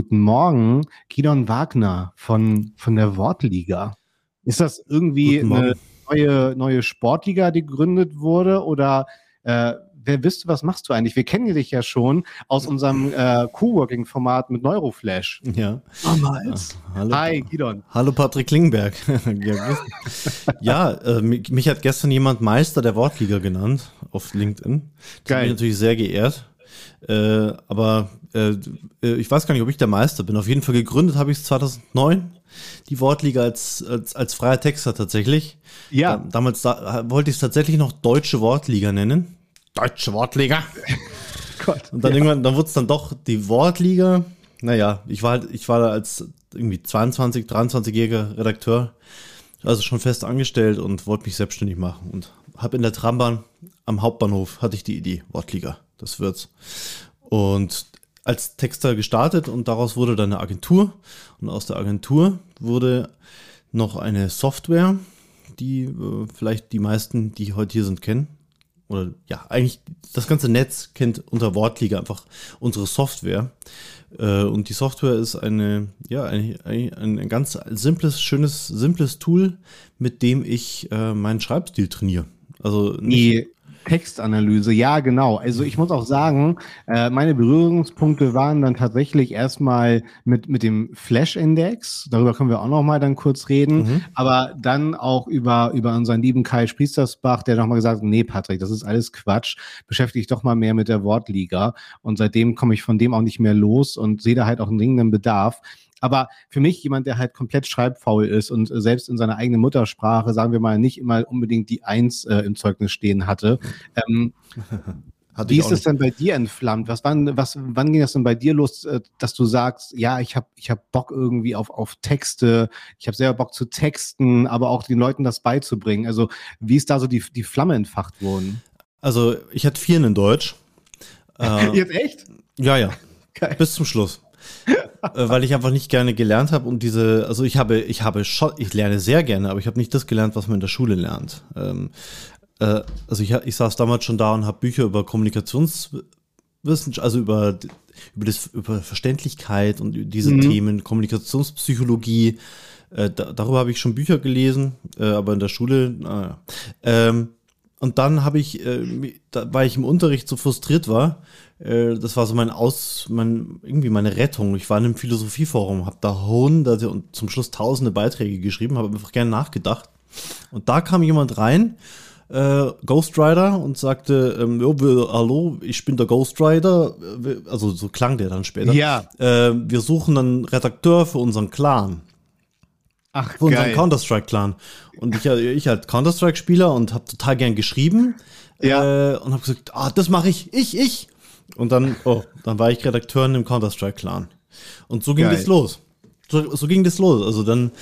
Guten Morgen, Kidon Wagner von, von der Wortliga. Ist das irgendwie eine neue, neue Sportliga, die gegründet wurde? Oder äh, wer bist du, was machst du eigentlich? Wir kennen dich ja schon aus unserem äh, Coworking-Format mit Neuroflash. Ja. Damals. hallo, Hi, Gidon. Hallo Patrick Klingberg. ja, ja äh, mich, mich, hat gestern jemand Meister der Wortliga genannt auf LinkedIn. Das Geil. bin natürlich sehr geehrt. Äh, aber äh, äh, ich weiß gar nicht, ob ich der Meister bin. Auf jeden Fall gegründet habe ich es 2009 die Wortliga als, als, als freier Texter tatsächlich. Ja. Da, damals da, wollte ich es tatsächlich noch Deutsche Wortliga nennen. Deutsche Wortliga. Gott, und dann ja. irgendwann, dann wurde es dann doch die Wortliga. Naja, ich war halt, ich war da als irgendwie 22, 23-jähriger Redakteur, also schon fest angestellt und wollte mich selbstständig machen und habe in der Trambahn am Hauptbahnhof hatte ich die Idee, Wortliga, das wird's. Und als Texter gestartet und daraus wurde dann eine Agentur und aus der Agentur wurde noch eine Software, die äh, vielleicht die meisten, die heute hier sind, kennen oder ja, eigentlich das ganze Netz kennt unter Wortliga einfach unsere Software. Äh, und die Software ist eine, ja, ein, ein, ein ganz simples, schönes, simples Tool, mit dem ich äh, meinen Schreibstil trainiere. Also nicht, Textanalyse, ja, genau. Also ich muss auch sagen, äh, meine Berührungspunkte waren dann tatsächlich erstmal mit, mit dem Flash-Index. Darüber können wir auch noch mal dann kurz reden. Mhm. Aber dann auch über, über unseren lieben Kai Spriestersbach, der nochmal gesagt hat, nee, Patrick, das ist alles Quatsch. Beschäftige dich doch mal mehr mit der Wortliga. Und seitdem komme ich von dem auch nicht mehr los und sehe da halt auch einen dringenden Bedarf. Aber für mich jemand, der halt komplett schreibfaul ist und selbst in seiner eigenen Muttersprache, sagen wir mal, nicht immer unbedingt die Eins äh, im Zeugnis stehen hatte. Ähm, Wie ist es denn bei dir entflammt? Was, wann, was, wann ging das denn bei dir los, äh, dass du sagst, ja, ich habe ich hab Bock irgendwie auf, auf Texte, ich habe sehr Bock zu texten, aber auch den Leuten das beizubringen? Also wie ist da so die, die Flamme entfacht worden? Also ich hatte vier in Deutsch. Äh, Jetzt echt? Ja, ja. Geil. Bis zum Schluss. Äh, weil ich einfach nicht gerne gelernt habe und diese, also ich habe, ich habe schon, ich lerne sehr gerne, aber ich habe nicht das gelernt, was man in der Schule lernt. Ähm, äh, also ich, ich saß damals schon da und habe Bücher über Kommunikationswissenschaft, also über, über, das, über Verständlichkeit und diese mhm. Themen, Kommunikationspsychologie, äh, da, darüber habe ich schon Bücher gelesen, äh, aber in der Schule, naja. Ähm, und dann habe ich, äh, da, weil ich im Unterricht so frustriert war, äh, das war so mein Aus, mein, irgendwie meine Rettung. Ich war in einem Philosophieforum, habe da hunderte und zum Schluss tausende Beiträge geschrieben, habe einfach gerne nachgedacht. Und da kam jemand rein, äh, Ghost Rider, und sagte, ähm, jo, wir, hallo, ich bin der Ghost Rider. Also so klang der dann später. Ja. Äh, wir suchen einen Redakteur für unseren Clan. Ach, für unseren Counter-Strike-Clan. Und ich, ich halt Counter-Strike-Spieler und habe total gern geschrieben. Ja. Äh, und habe gesagt, ah, das mache ich, ich, ich. Und dann, oh, dann war ich Redakteur in dem Counter-Strike-Clan. Und so ging Geil. das los. So, so, ging das los. Also dann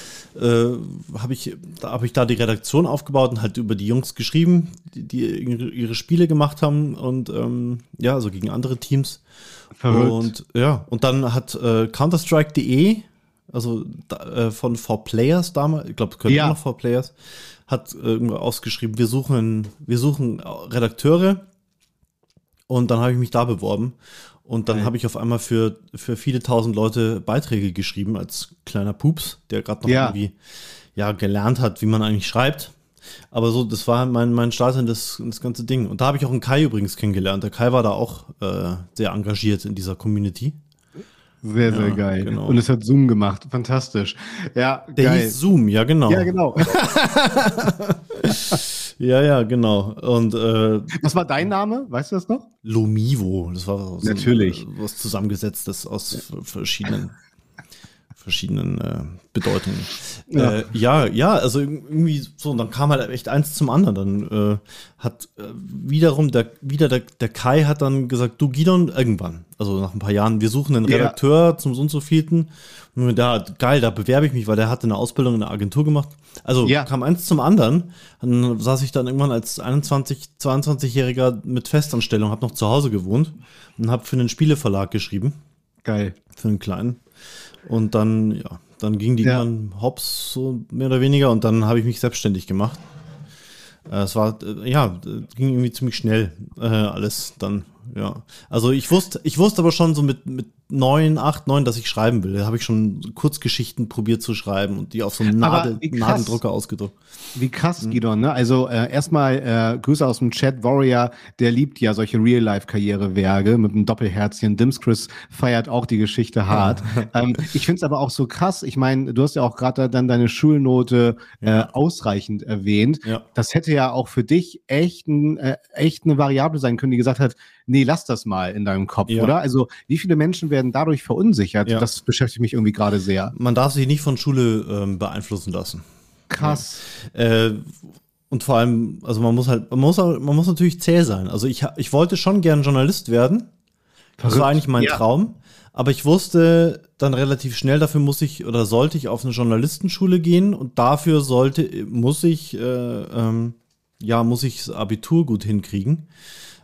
äh, habe ich, da habe ich da die Redaktion aufgebaut und halt über die Jungs geschrieben, die, die ihre, ihre, Spiele gemacht haben und ähm, ja, also gegen andere Teams. Verrückt. Und ja, und dann hat äh, Counterstrike.de also äh, von 4Players damals, ich glaube, es können ja. noch 4Players, hat irgendwo ausgeschrieben, wir suchen, wir suchen Redakteure und dann habe ich mich da beworben und dann habe ich auf einmal für, für viele tausend Leute Beiträge geschrieben als kleiner Pups, der gerade noch ja. irgendwie ja, gelernt hat, wie man eigentlich schreibt. Aber so, das war mein, mein Start in das, in das ganze Ding. Und da habe ich auch einen Kai übrigens kennengelernt. Der Kai war da auch äh, sehr engagiert in dieser Community. Sehr, sehr ja, geil. Genau. Und es hat Zoom gemacht. Fantastisch. Ja, Der geil. hieß Zoom, ja, genau. Ja, genau. ja, ja, genau. Und äh, was war dein Name? Weißt du das noch? Lomivo. Das war so Natürlich. was zusammengesetztes aus verschiedenen verschiedenen äh, Bedeutungen. Ja. Äh, ja, ja, also irgendwie so, und dann kam halt echt eins zum anderen. Dann äh, hat äh, wiederum der, wieder der, der Kai hat dann gesagt, du Gidon, irgendwann, also nach ein paar Jahren, wir suchen einen Redakteur ja. zum so und so vierten. Und da, geil, da bewerbe ich mich, weil der hatte eine Ausbildung in der Agentur gemacht. Also ja. kam eins zum anderen. Dann saß ich dann irgendwann als 21, 22-Jähriger mit Festanstellung, habe noch zu Hause gewohnt und habe für einen Spieleverlag geschrieben. Geil. Für einen kleinen. Und dann, ja, dann ging die ja. dann hops, so mehr oder weniger, und dann habe ich mich selbstständig gemacht. Äh, es war, äh, ja, ging irgendwie ziemlich schnell äh, alles dann, ja. Also ich wusste, ich wusste aber schon so mit, mit neun, acht, neun, dass ich schreiben will. Da habe ich schon Kurzgeschichten probiert zu schreiben und die auf so einem Nadel, Nadendrucker ausgedruckt. Wie krass, mhm. Gidon, ne? Also äh, erstmal äh, Grüße aus dem Chat. Warrior, der liebt ja solche Real-Life-Karrierewerke mit einem Doppelherzchen. Dimskris feiert auch die Geschichte hart. ähm, ich finde es aber auch so krass. Ich meine, du hast ja auch gerade dann deine Schulnote äh, ausreichend erwähnt. Ja. Das hätte ja auch für dich echt, ein, äh, echt eine Variable sein können, die gesagt hat, nee, lass das mal in deinem Kopf, ja. oder? Also wie viele Menschen werden dadurch verunsichert? Ja. Das beschäftigt mich irgendwie gerade sehr. Man darf sich nicht von Schule ähm, beeinflussen lassen. Krass. Äh, und vor allem, also man muss halt, man muss, man muss natürlich zäh sein. Also ich, ich wollte schon gern Journalist werden. Verrückt. Das war eigentlich mein ja. Traum. Aber ich wusste dann relativ schnell, dafür muss ich oder sollte ich auf eine Journalistenschule gehen und dafür sollte, muss ich, äh, ähm, ja, muss ich das Abitur gut hinkriegen.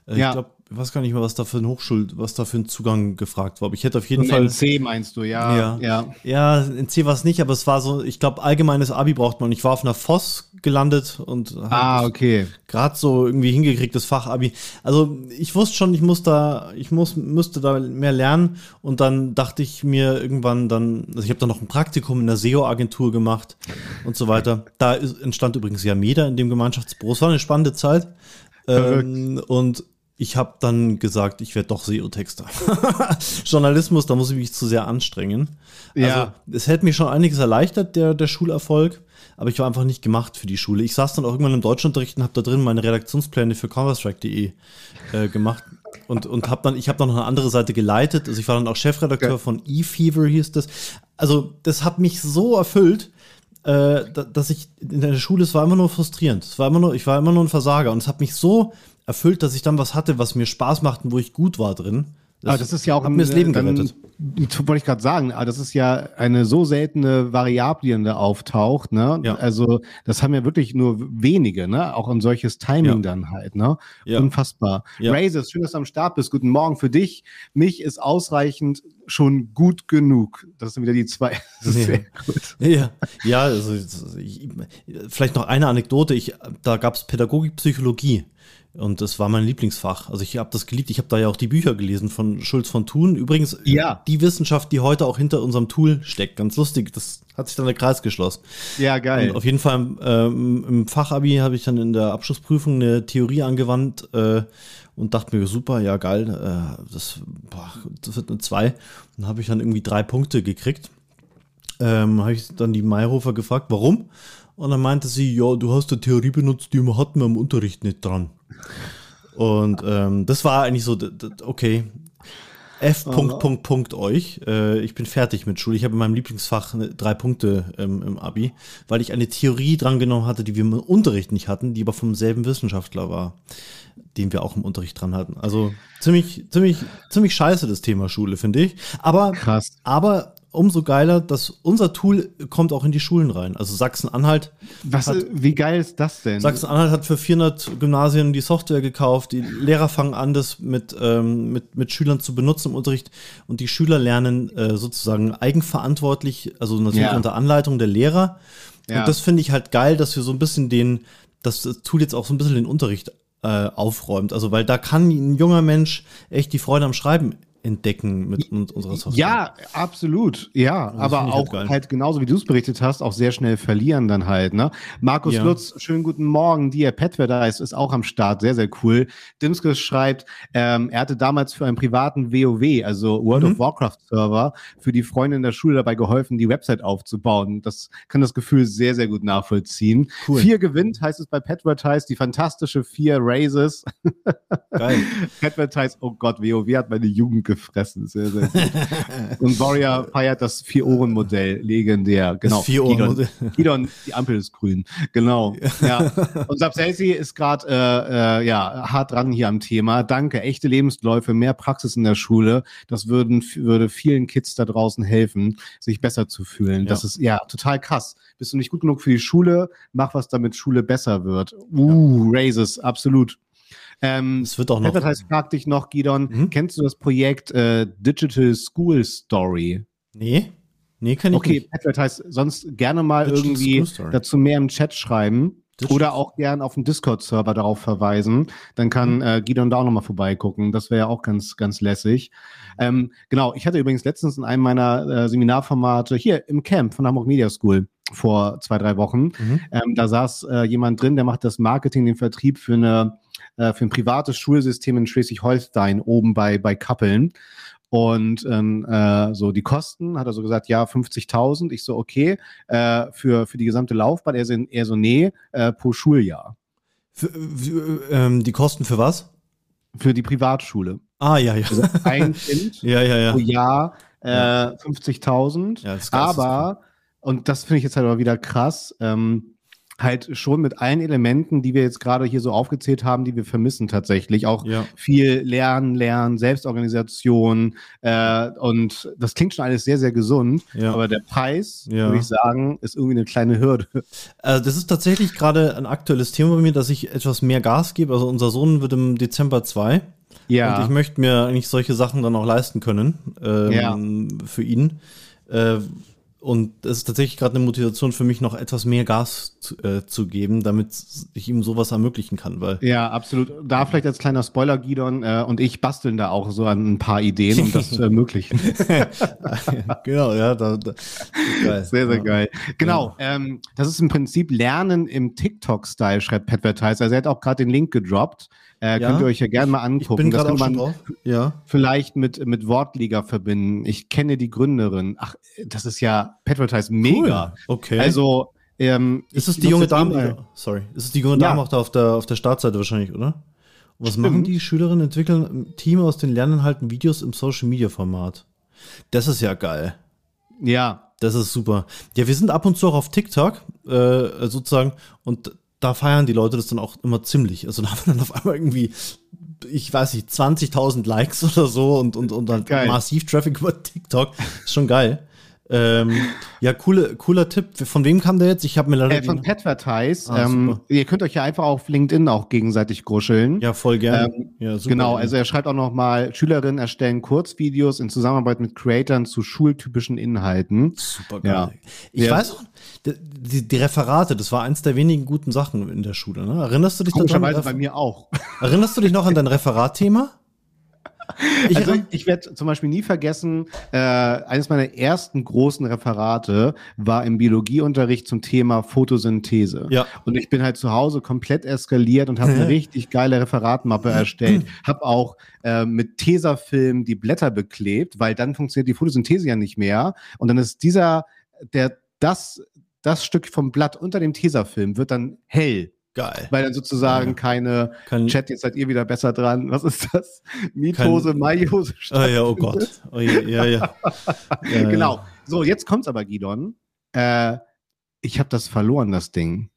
Äh, ja. Ich glaube, ich weiß gar nicht mehr, was da für ein Hochschul, was da für ein Zugang gefragt war. Aber ich hätte auf jeden Und Fall. In C meinst du, ja. Ja, ja. ja in C war es nicht, aber es war so, ich glaube, allgemeines Abi braucht man. Ich war auf einer Voss gelandet und ah, okay. gerade so irgendwie hingekriegt, das Fachabi. Also ich wusste schon, ich muss da, ich muss, müsste da mehr lernen. Und dann dachte ich mir irgendwann dann, also ich habe dann noch ein Praktikum in der SEO-Agentur gemacht und so weiter. Da ist, entstand übrigens Yameda in dem Gemeinschaftsbüro. Es war eine spannende Zeit. Ähm, und ich habe dann gesagt, ich werde doch SEO-Texter. Journalismus, da muss ich mich zu sehr anstrengen. Ja. Also, es hätte mir schon einiges erleichtert, der, der Schulerfolg, aber ich war einfach nicht gemacht für die Schule. Ich saß dann auch irgendwann im Deutschunterricht und habe da drin meine Redaktionspläne für Counterstrike.de äh, gemacht und, und habe dann, ich habe dann noch eine andere Seite geleitet. Also ich war dann auch Chefredakteur okay. von eFever, hieß das. Also das hat mich so erfüllt, äh, dass ich in der Schule, es war immer nur frustrierend. Es war immer nur, ich war immer nur ein Versager und es hat mich so erfüllt, dass ich dann was hatte, was mir Spaß macht und wo ich gut war drin. Das, aber das ist ja auch ein, mir das Leben gerettet. Wollte ich gerade sagen, aber das ist ja eine so seltene Variable, die da auftaucht. Ne? Ja. Also das haben ja wirklich nur wenige, ne? Auch ein solches Timing ja. dann halt. Ne? Ja. Unfassbar. Ja. Razors, schön, dass du am Start bist. Guten Morgen für dich. Mich ist ausreichend schon gut genug. Das sind wieder die zwei. Ja, ja also ich, vielleicht noch eine Anekdote. Ich, da gab es Pädagogik, Psychologie. Und das war mein Lieblingsfach. Also ich habe das geliebt. Ich habe da ja auch die Bücher gelesen von Schulz von Thun. Übrigens, ja. die Wissenschaft, die heute auch hinter unserem Tool steckt. Ganz lustig. Das hat sich dann der Kreis geschlossen. Ja, geil. Und auf jeden Fall ähm, im Fachabi habe ich dann in der Abschlussprüfung eine Theorie angewandt äh, und dachte mir, super, ja geil, äh, das, boah, das wird eine 2. Dann habe ich dann irgendwie drei Punkte gekriegt. Ähm, habe ich dann die Mayhofer gefragt, warum? Und dann meinte sie, ja, du hast eine Theorie benutzt, die hatten wir im Unterricht nicht dran. Und ähm, das war eigentlich so, okay, F. Punkt, Punkt, Punkt euch. Äh, ich bin fertig mit Schule. Ich habe in meinem Lieblingsfach drei Punkte ähm, im Abi, weil ich eine Theorie drangenommen hatte, die wir im Unterricht nicht hatten, die aber vom selben Wissenschaftler war, den wir auch im Unterricht dran hatten. Also ziemlich, ziemlich, ziemlich scheiße das Thema Schule, finde ich. Aber, Krass. aber umso geiler, dass unser Tool kommt auch in die Schulen rein. Also Sachsen-Anhalt. wie geil ist das denn? Sachsen-Anhalt hat für 400 Gymnasien die Software gekauft. Die Lehrer fangen an, das mit, ähm, mit, mit Schülern zu benutzen im Unterricht. Und die Schüler lernen äh, sozusagen eigenverantwortlich, also natürlich ja. unter Anleitung der Lehrer. Ja. Und das finde ich halt geil, dass wir so ein bisschen den, dass das Tool jetzt auch so ein bisschen den Unterricht äh, aufräumt. Also, weil da kann ein junger Mensch echt die Freude am Schreiben entdecken mit unserer Software. Ja, absolut. Ja, das aber auch halt, halt, genauso wie du es berichtet hast, auch sehr schnell verlieren dann halt. Ne? Markus ja. Lutz, schönen guten Morgen. Dir Petverdice ist auch am Start, sehr, sehr cool. Dimskes schreibt, ähm, er hatte damals für einen privaten WoW, also World mhm. of Warcraft Server, für die Freunde in der Schule dabei geholfen, die Website aufzubauen. Das kann das Gefühl sehr, sehr gut nachvollziehen. Cool. Vier gewinnt, heißt es bei Petverdice, die fantastische vier Raises. Geil. Petverdice, oh Gott, WoW hat meine Jugend gefressen. Sehr, sehr gut. Und Warrior feiert das Vier-Ohren-Modell, legendär. Genau. Das Vier-Ohren-Modell. Gidon, die Ampel ist grün. Genau. Ja. Und Sapselsi ist gerade äh, äh, ja, hart dran hier am Thema. Danke. Echte Lebensläufe, mehr Praxis in der Schule. Das würden, würde vielen Kids da draußen helfen, sich besser zu fühlen. Ja. Das ist ja total krass. Bist du nicht gut genug für die Schule? Mach was, damit Schule besser wird. Uh, ja. Raises, absolut. Ähm, es wird auch noch. Advertise fragt dich noch, Gidon, mhm. kennst du das Projekt äh, Digital School Story? Nee. Nee, kann ich okay, nicht. Okay, Advertise, sonst gerne mal Digital irgendwie dazu mehr im Chat schreiben. Oder auch gern auf den Discord-Server darauf verweisen. Dann kann mhm. äh, Gidon da auch nochmal vorbeigucken. Das wäre ja auch ganz, ganz lässig. Ähm, genau, ich hatte übrigens letztens in einem meiner äh, Seminarformate hier im Camp von Hamburg Media School vor zwei, drei Wochen. Mhm. Ähm, da saß äh, jemand drin, der macht das Marketing, den Vertrieb für eine äh, für ein privates Schulsystem in Schleswig-Holstein oben bei, bei Kappeln. Und ähm, äh, so die Kosten hat er so gesagt, ja, 50.000. Ich so, okay, äh, für, für die gesamte Laufbahn. Er so, er so nee, äh, pro Schuljahr. Für, für, ähm, die Kosten für was? Für die Privatschule. Ah, ja, ja. Also ein Kind ja, ja, ja. pro Jahr äh, 50.000. Ja, aber, und das finde ich jetzt halt aber wieder krass, ähm, halt schon mit allen Elementen, die wir jetzt gerade hier so aufgezählt haben, die wir vermissen tatsächlich. Auch ja. viel Lernen, Lernen, Selbstorganisation äh, und das klingt schon alles sehr, sehr gesund, ja. aber der Preis, ja. würde ich sagen, ist irgendwie eine kleine Hürde. Also das ist tatsächlich gerade ein aktuelles Thema bei mir, dass ich etwas mehr Gas gebe. Also unser Sohn wird im Dezember zwei. Ja. Und ich möchte mir eigentlich solche Sachen dann auch leisten können ähm, für ihn. Äh, und das ist tatsächlich gerade eine Motivation für mich, noch etwas mehr Gas zu, äh, zu, geben, damit ich ihm sowas ermöglichen kann. Weil ja, absolut. Da vielleicht als kleiner Spoiler, Gidon äh, und ich basteln da auch so an ein paar Ideen, um das zu ermöglichen. genau, ja. Da, da, geil. Sehr, sehr ja. geil. Genau, ja. ähm, das ist im Prinzip Lernen im TikTok-Style, schreibt Petvertise. Also er hat auch gerade den Link gedroppt. Äh, ja? Könnt ihr euch ja gerne mal angucken. das kann man ja. vielleicht mit, mit Wortliga verbinden. Ich kenne die Gründerin. Ach, das ist ja Petvertise mega. Cool. Okay. Also, ähm, ist es die junge Dame? Sorry. Ist es die junge Dame auch da auf der, auf der Startseite wahrscheinlich, oder? was Stimmt. machen die Schülerinnen? Entwickeln ein Team aus den Lerninhalten Videos im Social Media Format. Das ist ja geil. Ja. Das ist super. Ja, wir sind ab und zu auch auf TikTok, äh, sozusagen, und da feiern die Leute das dann auch immer ziemlich. Also da haben wir dann auf einmal irgendwie, ich weiß nicht, 20.000 Likes oder so und, und, und dann massiv Traffic über TikTok. Ist schon geil. Ähm, ja, coole, cooler Tipp. Von wem kam der jetzt? Ich habe mir leider. Äh, von Petvertise. Ah, ähm, ihr könnt euch ja einfach auf LinkedIn auch gegenseitig gruscheln. Ja, voll gerne. Ähm, ja, super, genau, also er schreibt auch noch mal, Schülerinnen erstellen Kurzvideos in Zusammenarbeit mit Creatern zu schultypischen Inhalten. Super geil. Ja. Ich ja. weiß auch, die, die, Referate, das war eins der wenigen guten Sachen in der Schule. Ne? Erinnerst du dich daran? bei mir auch. Erinnerst du dich noch an dein Referatthema? Ich, also, ich werde zum Beispiel nie vergessen, äh, eines meiner ersten großen Referate war im Biologieunterricht zum Thema Photosynthese. Ja. Und ich bin halt zu Hause komplett eskaliert und habe eine richtig geile Referatmappe erstellt. habe auch äh, mit Tesafilm die Blätter beklebt, weil dann funktioniert die Photosynthese ja nicht mehr. Und dann ist dieser, der, das, das Stück vom Blatt unter dem Tesafilm wird dann hell. Geil. Weil dann sozusagen ja. keine Kann Chat, jetzt seid ihr wieder besser dran. Was ist das? Mitose, Meiose. Ah ja, oh Gott. Oh, ja, ja, ja. ja genau. So, jetzt kommt's aber, Gidon. Äh, ich habe das verloren, das Ding.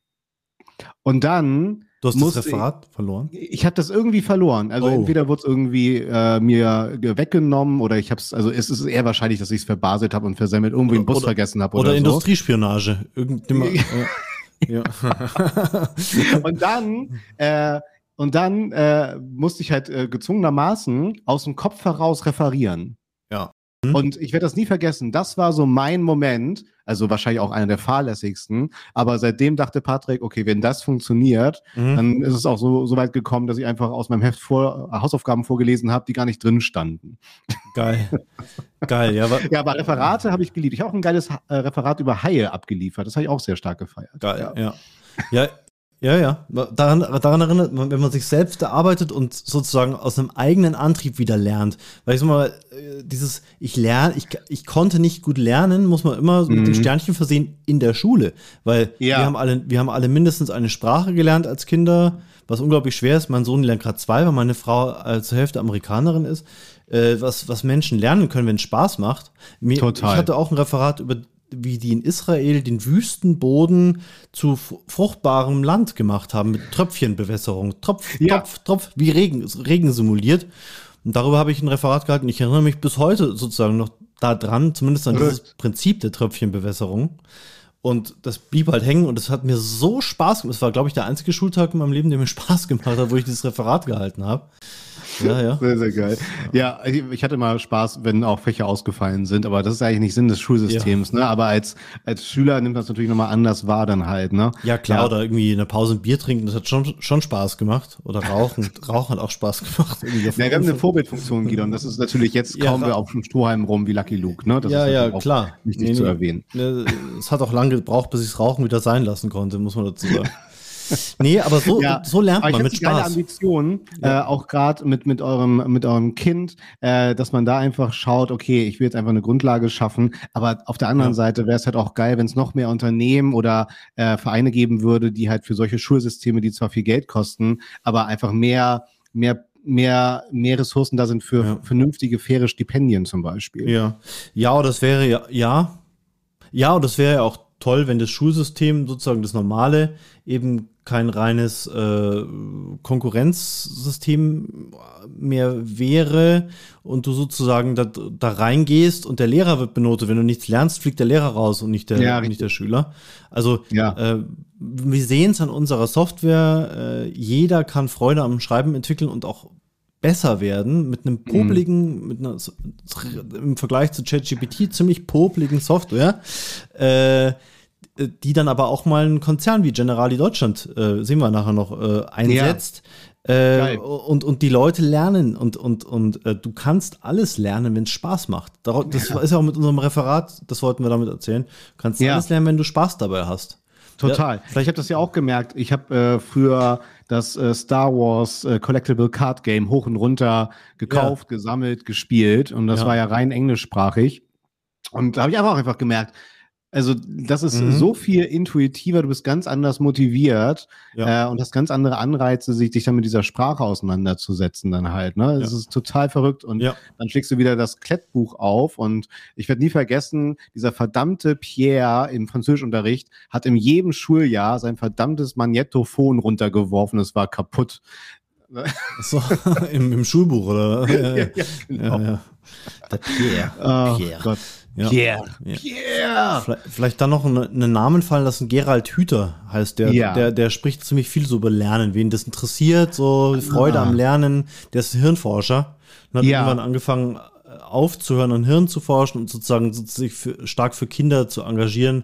Und dann. Du hast das Referat ich, verloren? Ich habe das irgendwie verloren. Also oh. entweder wurde es irgendwie äh, mir weggenommen oder ich habe es, also es ist eher wahrscheinlich, dass ich es verbaselt habe und versemmelt, irgendwie im Bus oder, vergessen habe. Oder, oder so. Industriespionage. Irgendjemand. Und dann, äh, und dann äh, musste ich halt äh, gezwungenermaßen aus dem Kopf heraus referieren. Ja. Hm? Und ich werde das nie vergessen. Das war so mein Moment, also wahrscheinlich auch einer der fahrlässigsten. Aber seitdem dachte Patrick, okay, wenn das funktioniert, mhm. dann ist es auch so, so weit gekommen, dass ich einfach aus meinem Heft vor, Hausaufgaben vorgelesen habe, die gar nicht drin standen. Geil. Geil, ja. Aber, ja, aber Referate habe ich geliebt. Ich habe auch ein geiles äh, Referat über Haie abgeliefert. Das habe ich auch sehr stark gefeiert. Geil, ja. ja. Ja, ja, ja. Daran, daran erinnert man, wenn man sich selbst erarbeitet und sozusagen aus einem eigenen Antrieb wieder lernt. Weil ich sag mal, äh, dieses, ich lerne, ich, ich konnte nicht gut lernen, muss man immer mhm. mit dem Sternchen versehen in der Schule. Weil ja. wir haben alle, wir haben alle mindestens eine Sprache gelernt als Kinder, was unglaublich schwer ist. Mein Sohn lernt gerade zwei, weil meine Frau äh, zur Hälfte Amerikanerin ist. Äh, was, was Menschen lernen können, wenn es Spaß macht. Mir, Total. Ich hatte auch ein Referat über wie die in Israel den Wüstenboden zu fruchtbarem Land gemacht haben mit Tröpfchenbewässerung. Tropf, ja. Tropf, Tropf, wie Regen, Regen simuliert. Und darüber habe ich ein Referat gehalten. Ich erinnere mich bis heute sozusagen noch daran, zumindest an dieses Prinzip der Tröpfchenbewässerung. Und das blieb halt hängen und es hat mir so Spaß gemacht. Es war, glaube ich, der einzige Schultag in meinem Leben, der mir Spaß gemacht hat, wo ich dieses Referat gehalten habe. Ja, ja. Sehr, sehr geil. Ja, ich hatte mal Spaß, wenn auch Fächer ausgefallen sind, aber das ist eigentlich nicht Sinn des Schulsystems, ja. ne? Aber als, als Schüler nimmt das natürlich nochmal anders wahr dann halt, ne? Ja, klar, ja. oder irgendwie in der Pause ein Bier trinken, das hat schon, schon Spaß gemacht. Oder Rauchen, Rauchen hat auch Spaß gemacht. Ja, wir haben eine Vorbildfunktion, Guido, und das ist natürlich, jetzt kommen wir auf dem Strohhalm rum wie Lucky Luke, ne? Das ja, ja, klar. Wichtig nee, zu erwähnen. Nee, es hat auch lange gebraucht, bis ich das Rauchen wieder sein lassen konnte, muss man dazu sagen. Nee, aber so, ja, so lernt man mit Spaß. Ambition, ja. äh, auch gerade mit, mit, eurem, mit eurem Kind, äh, dass man da einfach schaut, okay, ich will jetzt einfach eine Grundlage schaffen, aber auf der anderen ja. Seite wäre es halt auch geil, wenn es noch mehr Unternehmen oder äh, Vereine geben würde, die halt für solche Schulsysteme, die zwar viel Geld kosten, aber einfach mehr, mehr mehr, mehr Ressourcen da sind für ja. vernünftige, faire Stipendien zum Beispiel. Ja, ja, das wäre ja, ja, ja, und das wäre ja auch toll, wenn das Schulsystem sozusagen das normale eben kein reines äh, Konkurrenzsystem mehr wäre und du sozusagen da, da reingehst und der Lehrer wird benotet. Wenn du nichts lernst, fliegt der Lehrer raus und nicht der, ja, nicht der Schüler. Also ja. äh, wir sehen es an unserer Software. Äh, jeder kann Freude am Schreiben entwickeln und auch besser werden mit einem mhm. popligen, mhm. mit einer im Vergleich zu ChatGPT ziemlich popligen Software. Äh, die dann aber auch mal ein Konzern wie Generali Deutschland, äh, sehen wir nachher noch, äh, einsetzt. Ja. Äh, und, und die Leute lernen und, und, und äh, du kannst alles lernen, wenn es Spaß macht. Das ja. ist ja auch mit unserem Referat, das wollten wir damit erzählen. Du kannst ja. alles lernen, wenn du Spaß dabei hast. Total. Ja. Vielleicht habt ihr das ja auch gemerkt. Ich habe äh, früher das äh, Star Wars äh, Collectible Card Game hoch und runter gekauft, ja. gesammelt, gespielt und das ja. war ja rein englischsprachig. Und da habe ich einfach, einfach gemerkt, also, das ist mhm. so viel intuitiver, du bist ganz anders motiviert ja. äh, und hast ganz andere Anreize, sich dich dann mit dieser Sprache auseinanderzusetzen, dann halt. Ne? Das ja. ist total verrückt. Und ja. dann schlägst du wieder das Klettbuch auf. Und ich werde nie vergessen, dieser verdammte Pierre im Französischunterricht hat in jedem Schuljahr sein verdammtes Magnetophon runtergeworfen. Es war kaputt. So, im, im Schulbuch, oder? ja, ja, genau. Der Pierre. Oh, Pierre. Gott. Ja. Pierre. Pierre. Vielleicht, vielleicht dann noch einen Namen fallen lassen. Gerald Hüter heißt der. Ja. Der, der spricht ziemlich viel so über Lernen. Wen das interessiert, so Freude ah. am Lernen. Der ist Hirnforscher und hat ja. irgendwann angefangen äh, aufzuhören, an Hirn zu forschen und sozusagen sich für, stark für Kinder zu engagieren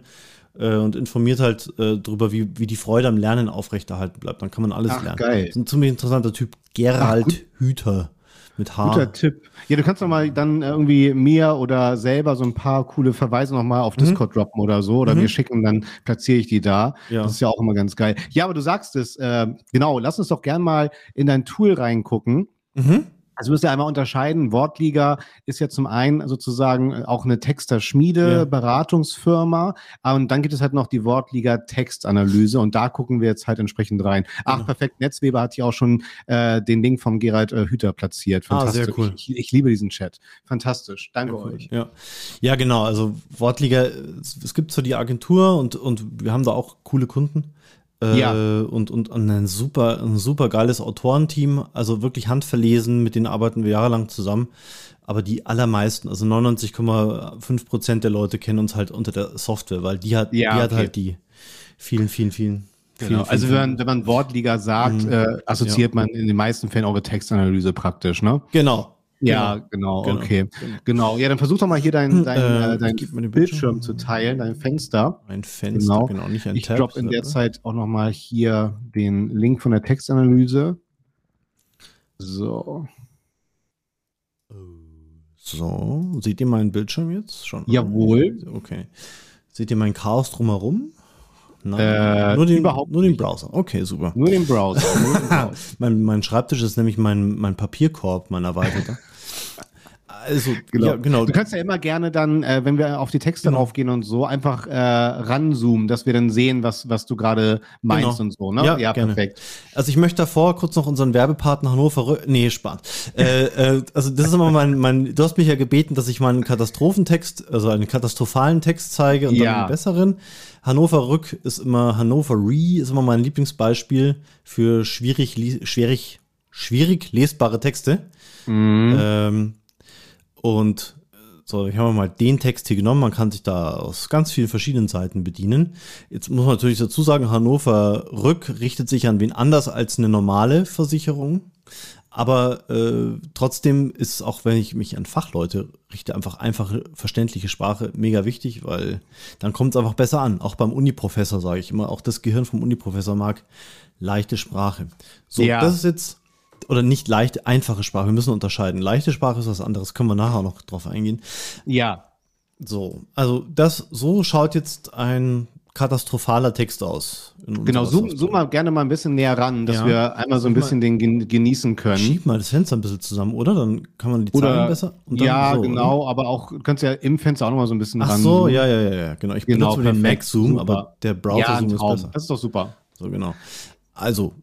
äh, und informiert halt äh, darüber, wie, wie die Freude am Lernen aufrechterhalten bleibt. Dann kann man alles Ach, lernen. Geil. Das ist ein ziemlich interessanter Typ. Gerald Ach, Hüter mit H. Guter Tipp. Ja, du kannst doch mal dann irgendwie mir oder selber so ein paar coole Verweise nochmal auf mhm. Discord droppen oder so. Oder mhm. mir schicken, dann platziere ich die da. Ja. Das ist ja auch immer ganz geil. Ja, aber du sagst es, äh, genau, lass uns doch gern mal in dein Tool reingucken. Mhm. Also müsst ihr einmal unterscheiden. Wortliga ist ja zum einen sozusagen auch eine Texterschmiede, ja. Beratungsfirma. Und dann gibt es halt noch die Wortliga Textanalyse. Und da gucken wir jetzt halt entsprechend rein. Ach, genau. perfekt. Netzweber hat hier auch schon äh, den Link vom Gerald äh, Hüter platziert. Fantastisch. Ah, sehr cool. Ich, ich, liebe diesen Chat. Fantastisch. Danke cool. euch. Ja. ja, genau. Also Wortliga, es gibt so die Agentur und, und wir haben da auch coole Kunden. Äh, ja. und, und, und ein super, ein super geiles Autorenteam, also wirklich handverlesen, mit denen arbeiten wir jahrelang zusammen. Aber die allermeisten, also 99,5 Prozent der Leute kennen uns halt unter der Software, weil die hat, ja, die hat halt die vielen, vielen, vielen. Genau. also wenn man, wenn man Wortliga sagt, mhm. äh, assoziiert ja. man in den meisten Fällen eure Textanalyse praktisch, ne? Genau, ja, genau, genau, okay. Genau. genau. Ja, dann versuch doch mal hier dein, hm, dein, äh, äh dein Bildschirm, Bildschirm zu teilen, dein Fenster. Ein Fenster, genau, genau nicht ein Ich droppe in der oder? Zeit auch noch mal hier den Link von der Textanalyse. So. So, seht ihr meinen Bildschirm jetzt schon? Jawohl. Okay. Seht ihr mein Chaos drumherum? Nein, äh, nur, den, überhaupt nur den Browser. Okay, super. Nur den Browser. Nur den Browser. mein, mein Schreibtisch ist nämlich mein, mein Papierkorb, mein erweiterter. Also, genau. Ja, genau. Du kannst ja immer gerne dann, äh, wenn wir auf die Texte genau. draufgehen und so, einfach äh, ranzoomen, dass wir dann sehen, was, was du gerade meinst genau. und so. Ne? Ja, ja perfekt. Also ich möchte davor kurz noch unseren Werbepartner Hannover, nee, spart. äh, äh, also das ist immer mein, mein, du hast mich ja gebeten, dass ich mal einen Katastrophentext, also einen katastrophalen Text zeige und ja. dann einen besseren. Hannover Rück ist immer, Hannover Re ist immer mein Lieblingsbeispiel für schwierig, schwierig, schwierig lesbare Texte. Mhm. Ähm, und so, ich habe mal den Text hier genommen, man kann sich da aus ganz vielen verschiedenen Seiten bedienen. Jetzt muss man natürlich dazu sagen, Hannover Rück richtet sich an wen anders als eine normale Versicherung. Aber äh, trotzdem ist auch, wenn ich mich an Fachleute richte, einfach einfache, verständliche Sprache mega wichtig, weil dann kommt es einfach besser an. Auch beim Uniprofessor sage ich immer, auch das Gehirn vom Uniprofessor mag leichte Sprache. So, ja. das ist jetzt, oder nicht leichte, einfache Sprache. Wir müssen unterscheiden. Leichte Sprache ist was anderes, können wir nachher noch drauf eingehen. Ja. So, also das, so schaut jetzt ein katastrophaler Text aus. Genau, zoom, zoom mal gerne mal ein bisschen näher ran, dass ja. wir einmal so ein bisschen den genießen können. Schieb mal das Fenster ein bisschen zusammen, oder? Dann kann man die oder, Zahlen besser. ja, so, genau, oder? aber auch, du kannst ja im Fenster auch noch mal so ein bisschen Ach ran. Ach so, ja, ja, ja, genau. Ich genau, benutze den Mac-Zoom, aber der Browser-Zoom ja, ist besser. Das ist doch super. So, genau. Also,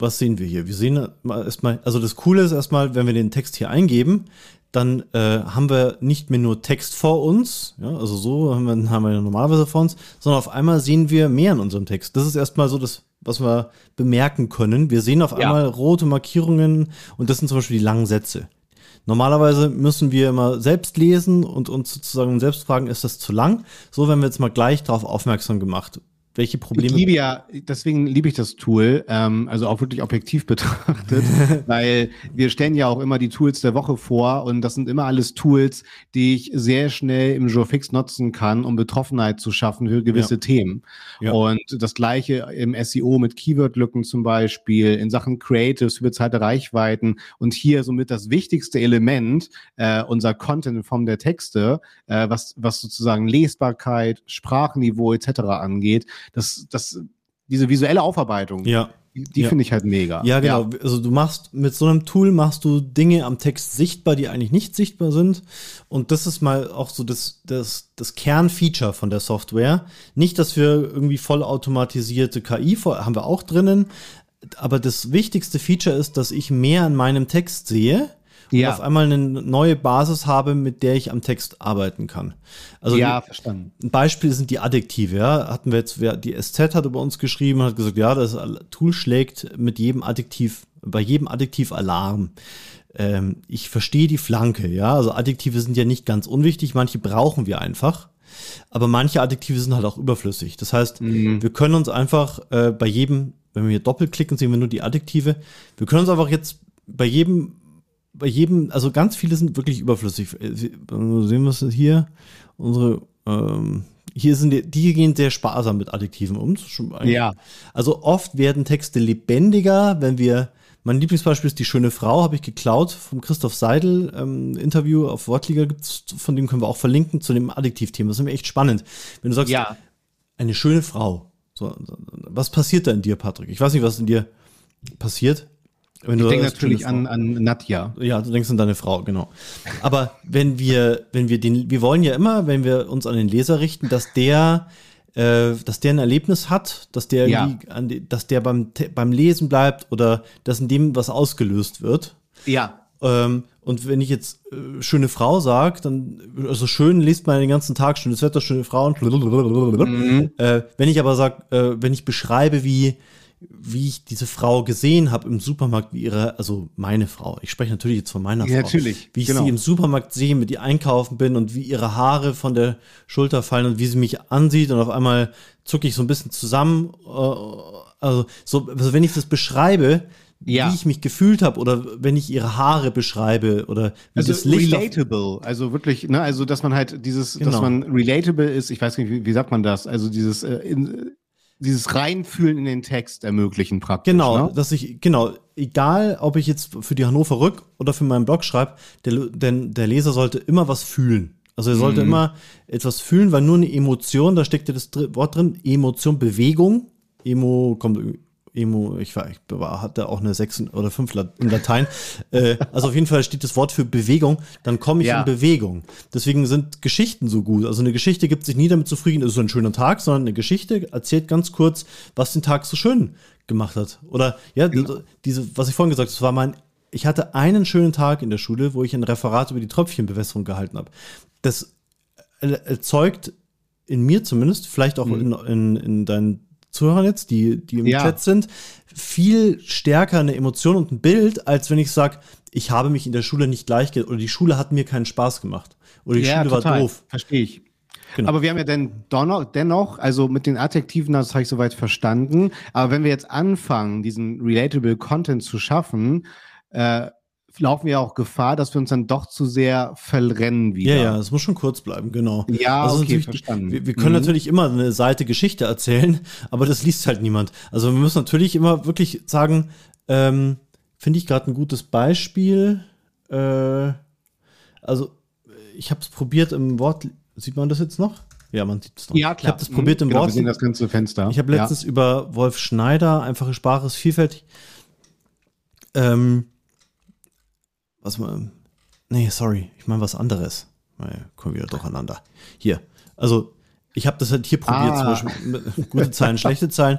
was sehen wir hier? Wir sehen erstmal, also das Coole ist erstmal, wenn wir den Text hier eingeben, dann äh, haben wir nicht mehr nur Text vor uns, ja, also so haben wir, haben wir normalerweise vor uns, sondern auf einmal sehen wir mehr in unserem Text. Das ist erstmal so das, was wir bemerken können. Wir sehen auf einmal ja. rote Markierungen und das sind zum Beispiel die langen Sätze. Normalerweise müssen wir immer selbst lesen und uns sozusagen selbst fragen, ist das zu lang? So werden wir jetzt mal gleich darauf aufmerksam gemacht welche Probleme. Ich liebe ja, deswegen liebe ich das Tool, ähm, also auch wirklich objektiv betrachtet, weil wir stellen ja auch immer die Tools der Woche vor und das sind immer alles Tools, die ich sehr schnell im Fix nutzen kann, um Betroffenheit zu schaffen für gewisse ja. Themen. Ja. Und das gleiche im SEO mit Keyword-Lücken zum Beispiel, in Sachen Creatives für bezahlte Reichweiten und hier somit das wichtigste Element, äh, unser Content in Form der Texte, äh, was, was sozusagen Lesbarkeit, Sprachniveau etc. angeht das, das, diese visuelle Aufarbeitung. Ja. Die, die ja. finde ich halt mega. Ja, genau. Ja. Also du machst mit so einem Tool machst du Dinge am Text sichtbar, die eigentlich nicht sichtbar sind. Und das ist mal auch so das, das, das Kernfeature von der Software. Nicht, dass wir irgendwie vollautomatisierte KI haben wir auch drinnen. Aber das wichtigste Feature ist, dass ich mehr an meinem Text sehe ja. und auf einmal eine neue Basis habe, mit der ich am Text arbeiten kann. Also ja, verstanden. Ein Beispiel sind die Adjektive, ja. Hatten wir jetzt, die SZ hat über uns geschrieben, hat gesagt, ja, das Tool schlägt mit jedem Adjektiv, bei jedem Adjektiv Alarm. Ähm, ich verstehe die Flanke, ja. Also Adjektive sind ja nicht ganz unwichtig, manche brauchen wir einfach. Aber manche Adjektive sind halt auch überflüssig. Das heißt, mhm. wir können uns einfach äh, bei jedem, wenn wir hier doppelklicken, sehen wir nur die Adjektive. Wir können uns einfach jetzt bei jedem bei jedem, also ganz viele sind wirklich überflüssig. Äh, sehen wir es hier? Unsere, ähm, hier sind die, die gehen sehr sparsam mit Adjektiven um. ja. Also oft werden Texte lebendiger, wenn wir mein Lieblingsbeispiel ist die schöne Frau, habe ich geklaut vom Christoph Seidel. Ähm, Interview auf Wortliga gibt's, von dem können wir auch verlinken zu dem Adjektivthema. Das ist nämlich echt spannend. Wenn du sagst, ja. eine schöne Frau. So, was passiert da in dir, Patrick? Ich weiß nicht, was in dir passiert. Wenn ich denke natürlich an, an Nadja. Ja, du denkst an deine Frau, genau. Aber wenn wir, wenn wir den, wir wollen ja immer, wenn wir uns an den Leser richten, dass der, äh, dass der ein Erlebnis hat, dass der, ja. die, dass der beim, beim Lesen bleibt oder dass in dem was ausgelöst wird. Ja. Ähm, und wenn ich jetzt äh, schöne Frau sage, dann, also schön liest man den ganzen Tag, schönes Wetter, schöne Frauen. Mhm. Äh, wenn ich aber sage, äh, wenn ich beschreibe, wie, wie ich diese Frau gesehen habe im Supermarkt, wie ihre, also meine Frau, ich spreche natürlich jetzt von meiner ja, Frau, natürlich, wie ich genau. sie im Supermarkt sehe, mit ihr einkaufen bin und wie ihre Haare von der Schulter fallen und wie sie mich ansieht und auf einmal zucke ich so ein bisschen zusammen. Äh, also, so, also wenn ich das beschreibe, ja. wie ich mich gefühlt habe oder wenn ich ihre Haare beschreibe oder wie also das Licht relatable, also wirklich, ne, also dass man halt dieses, genau. dass man relatable ist, ich weiß nicht, wie, wie sagt man das, also dieses äh, in, dieses Reinfühlen in den Text ermöglichen praktisch. Genau, ne? dass ich, genau, egal ob ich jetzt für die Hannover Rück oder für meinen Blog schreibe, der, denn der Leser sollte immer was fühlen. Also er sollte mhm. immer etwas fühlen, weil nur eine Emotion, da steckt ja das Wort drin, Emotion, Bewegung. Emo kommt Emo, ich war, ich war, hatte auch eine 6 oder 5 in Latein. äh, also auf jeden Fall steht das Wort für Bewegung, dann komme ich ja. in Bewegung. Deswegen sind Geschichten so gut. Also eine Geschichte gibt sich nie damit zufrieden, es ist so ein schöner Tag, sondern eine Geschichte erzählt ganz kurz, was den Tag so schön gemacht hat. Oder ja, genau. diese, was ich vorhin gesagt habe, das war mein, ich hatte einen schönen Tag in der Schule, wo ich ein Referat über die Tröpfchenbewässerung gehalten habe. Das erzeugt in mir zumindest, vielleicht auch mhm. in, in, in deinen Zuhörern jetzt, die, die im ja. Chat sind, viel stärker eine Emotion und ein Bild, als wenn ich sage, ich habe mich in der Schule nicht gleich oder die Schule hat mir keinen Spaß gemacht oder die ja, Schule total. war doof. Verstehe ich. Genau. Aber wir haben ja denn dennoch, also mit den Adjektiven, das habe ich soweit verstanden. Aber wenn wir jetzt anfangen, diesen relatable Content zu schaffen, äh, laufen wir auch Gefahr, dass wir uns dann doch zu sehr verrennen wieder. Ja, ja, es muss schon kurz bleiben, genau. Ja, also okay, verstanden. Wir, wir können mhm. natürlich immer eine Seite Geschichte erzählen, aber das liest halt niemand. Also wir müssen natürlich immer wirklich sagen, ähm, finde ich gerade ein gutes Beispiel. Äh, also ich habe es probiert im Wort. Sieht man das jetzt noch? Ja, man sieht es noch. Ja, klar. Ich habe das probiert mhm. im genau, Wort. Wir sehen das ganze Fenster. Ich habe letztens ja. über Wolf Schneider, einfache Sprache ist vielfältig. Ähm, was man. Nee, sorry, ich meine was anderes. Naja, kommen wir wieder durcheinander. Hier. Also, ich habe das halt hier probiert, ah. zum Beispiel gute Zahlen, schlechte Zahlen,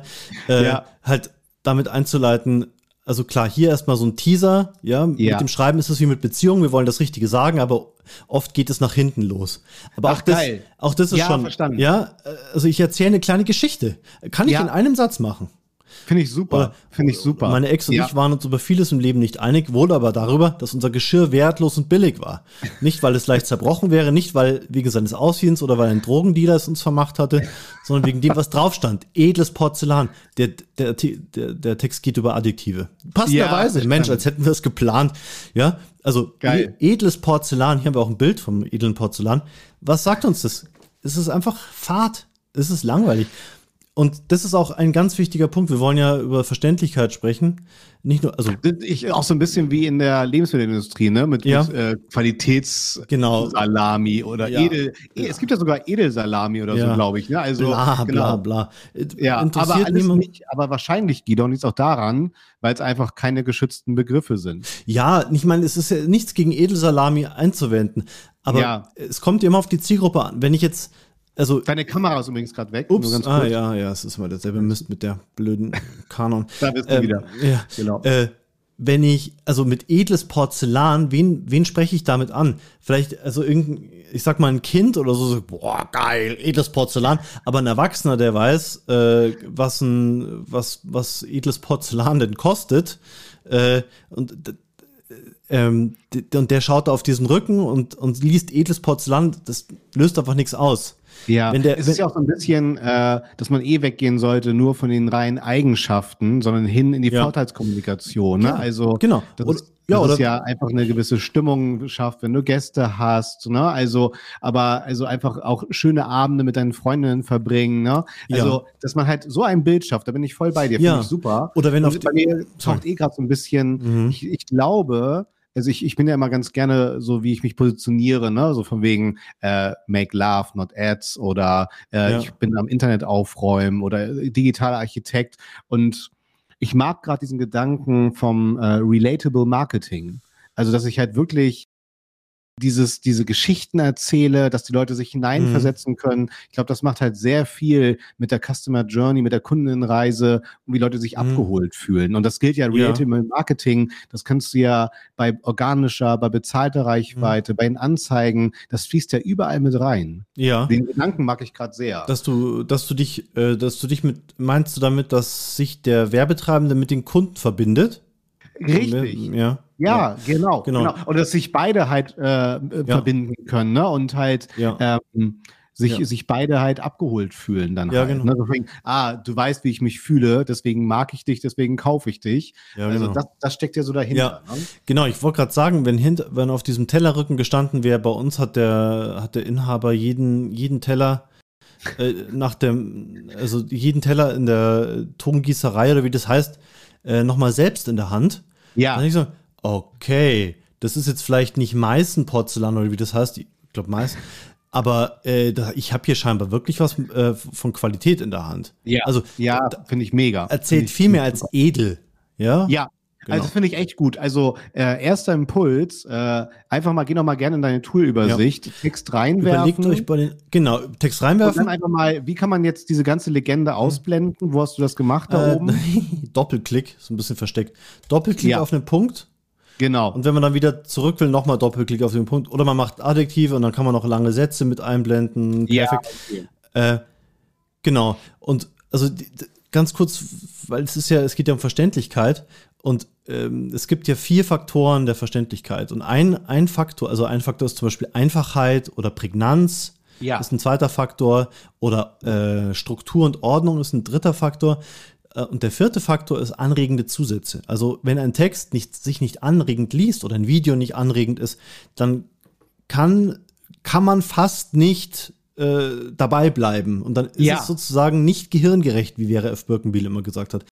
äh, ja. halt damit einzuleiten, also klar, hier erstmal so ein Teaser, ja, ja. mit dem Schreiben ist es wie mit Beziehungen, wir wollen das Richtige sagen, aber oft geht es nach hinten los. Aber Ach, auch, das, geil. auch das ist ja, schon, verstanden. ja, also ich erzähle eine kleine Geschichte. Kann ich in einem Satz machen. Finde ich super. Finde ich super. Meine Ex und ja. ich waren uns über vieles im Leben nicht einig, wohl aber darüber, dass unser Geschirr wertlos und billig war. Nicht, weil es leicht zerbrochen wäre, nicht, weil wegen seines Aussehens oder weil ein Drogendealer es uns vermacht hatte, sondern wegen dem, was drauf stand. Edles Porzellan. Der, der, der, der Text geht über Adjektive. Passenderweise, ja, Mensch, als hätten wir es geplant. Ja, also Geil. edles Porzellan. Hier haben wir auch ein Bild vom edlen Porzellan. Was sagt uns das? Es ist einfach Fahrt. Es ist langweilig. Und das ist auch ein ganz wichtiger Punkt. Wir wollen ja über Verständlichkeit sprechen. Nicht nur, also. Ich, auch so ein bisschen wie in der Lebensmittelindustrie, ne? Mit, ja. mit äh, Qualitätssalami genau. oder ja. Edel. Ja. Es gibt ja sogar Edelsalami oder so, glaube ich. Ne? Also, bla, genau. bla, bla. Ja, aber nicht, aber wahrscheinlich, Guido, liegt es auch daran, weil es einfach keine geschützten Begriffe sind. Ja, ich meine, es ist ja nichts gegen Edelsalami einzuwenden. Aber es kommt immer auf die Zielgruppe an. Wenn ich jetzt also, Deine Kamera ist übrigens gerade weg. Ups, ah ja, ja, es ist mal derselbe Mist mit der blöden Kanon. da bist du ähm, wieder. Ja, genau. Äh, wenn ich, also mit edles Porzellan, wen, wen spreche ich damit an? Vielleicht, also irgendein, ich sag mal ein Kind oder so, so boah, geil, edles Porzellan. Aber ein Erwachsener, der weiß, äh, was ein, was, was edles Porzellan denn kostet, äh, und ähm, und der schaut auf diesen Rücken und, und liest edles Porzellan, das löst einfach nichts aus. Ja, der, es ist ja auch so ein bisschen, äh, dass man eh weggehen sollte, nur von den reinen Eigenschaften, sondern hin in die ja. Vorteilskommunikation. Ne? Ja, also, genau. Das ist, ja, oder? ja einfach eine gewisse Stimmung schafft, wenn du Gäste hast, ne? Also, aber also einfach auch schöne Abende mit deinen Freundinnen verbringen, ne? Also, ja. dass man halt so ein Bild schafft, da bin ich voll bei dir, ja. finde ich super. Oder wenn Und auf bei mir taucht eh gerade so ein bisschen, mhm. ich, ich glaube, also ich, ich bin ja immer ganz gerne so, wie ich mich positioniere, ne? so von wegen äh, Make Love, not Ads oder äh, ja. ich bin am Internet aufräumen oder digitaler Architekt und ich mag gerade diesen Gedanken vom äh, Relatable Marketing. Also, dass ich halt wirklich dieses, diese Geschichten erzähle, dass die Leute sich hineinversetzen mhm. können. Ich glaube, das macht halt sehr viel mit der Customer Journey, mit der Kundenreise und wie Leute sich mhm. abgeholt fühlen. Und das gilt ja Relatable ja. Marketing. Das kannst du ja bei organischer, bei bezahlter Reichweite, mhm. bei den Anzeigen, das fließt ja überall mit rein. Ja. Den Gedanken mag ich gerade sehr. Dass du, dass du dich, äh, dass du dich mit, meinst du damit, dass sich der Werbetreibende mit den Kunden verbindet? Richtig. Ja. Ja, genau, genau, genau. Und dass sich beide halt äh, ja. verbinden können, ne? Und halt ja. ähm, sich, ja. sich beide halt abgeholt fühlen dann ja, halt. Genau. Ne? Deswegen, ah, du weißt, wie ich mich fühle, deswegen mag ich dich, deswegen kaufe ich dich. Ja, also genau. das, das steckt ja so dahinter. Ja. Ne? Genau, ich wollte gerade sagen, wenn, hint, wenn auf diesem Tellerrücken gestanden wäre, bei uns hat der, hat der Inhaber jeden, jeden Teller äh, nach dem, also jeden Teller in der Tongießerei oder wie das heißt, äh, nochmal selbst in der Hand. Ja. Dann ich so, okay, das ist jetzt vielleicht nicht Meißenporzellan oder wie das heißt, ich glaube Mais, aber äh, da, ich habe hier scheinbar wirklich was äh, von Qualität in der Hand. Ja, also ja, finde ich mega. Erzählt ich viel mehr als edel. Ja, ja, Genau. Also finde ich echt gut. Also äh, erster Impuls, äh, einfach mal, geh noch mal gerne in deine Toolübersicht, ja. Text reinwerfen. Überlegt euch bei den, genau, Text reinwerfen. Und dann einfach mal, wie kann man jetzt diese ganze Legende ausblenden? Wo hast du das gemacht da äh, oben? Doppelklick, so ein bisschen versteckt. Doppelklick ja. auf einen Punkt Genau. Und wenn man dann wieder zurück will, nochmal Doppelklick auf den Punkt. Oder man macht Adjektive und dann kann man noch lange Sätze mit einblenden. Perfekt. Ja, okay. äh, genau. Und also ganz kurz, weil es ist ja, es geht ja um Verständlichkeit und ähm, es gibt ja vier Faktoren der Verständlichkeit. Und ein, ein Faktor, also ein Faktor ist zum Beispiel Einfachheit oder Prägnanz, ja. ist ein zweiter Faktor, oder äh, Struktur und Ordnung ist ein dritter Faktor. Äh, und der vierte Faktor ist anregende Zusätze. Also wenn ein Text nicht, sich nicht anregend liest oder ein Video nicht anregend ist, dann kann, kann man fast nicht äh, dabei bleiben. Und dann ist ja. es sozusagen nicht gehirngerecht, wie Vera F. Birkenbiel immer gesagt hat.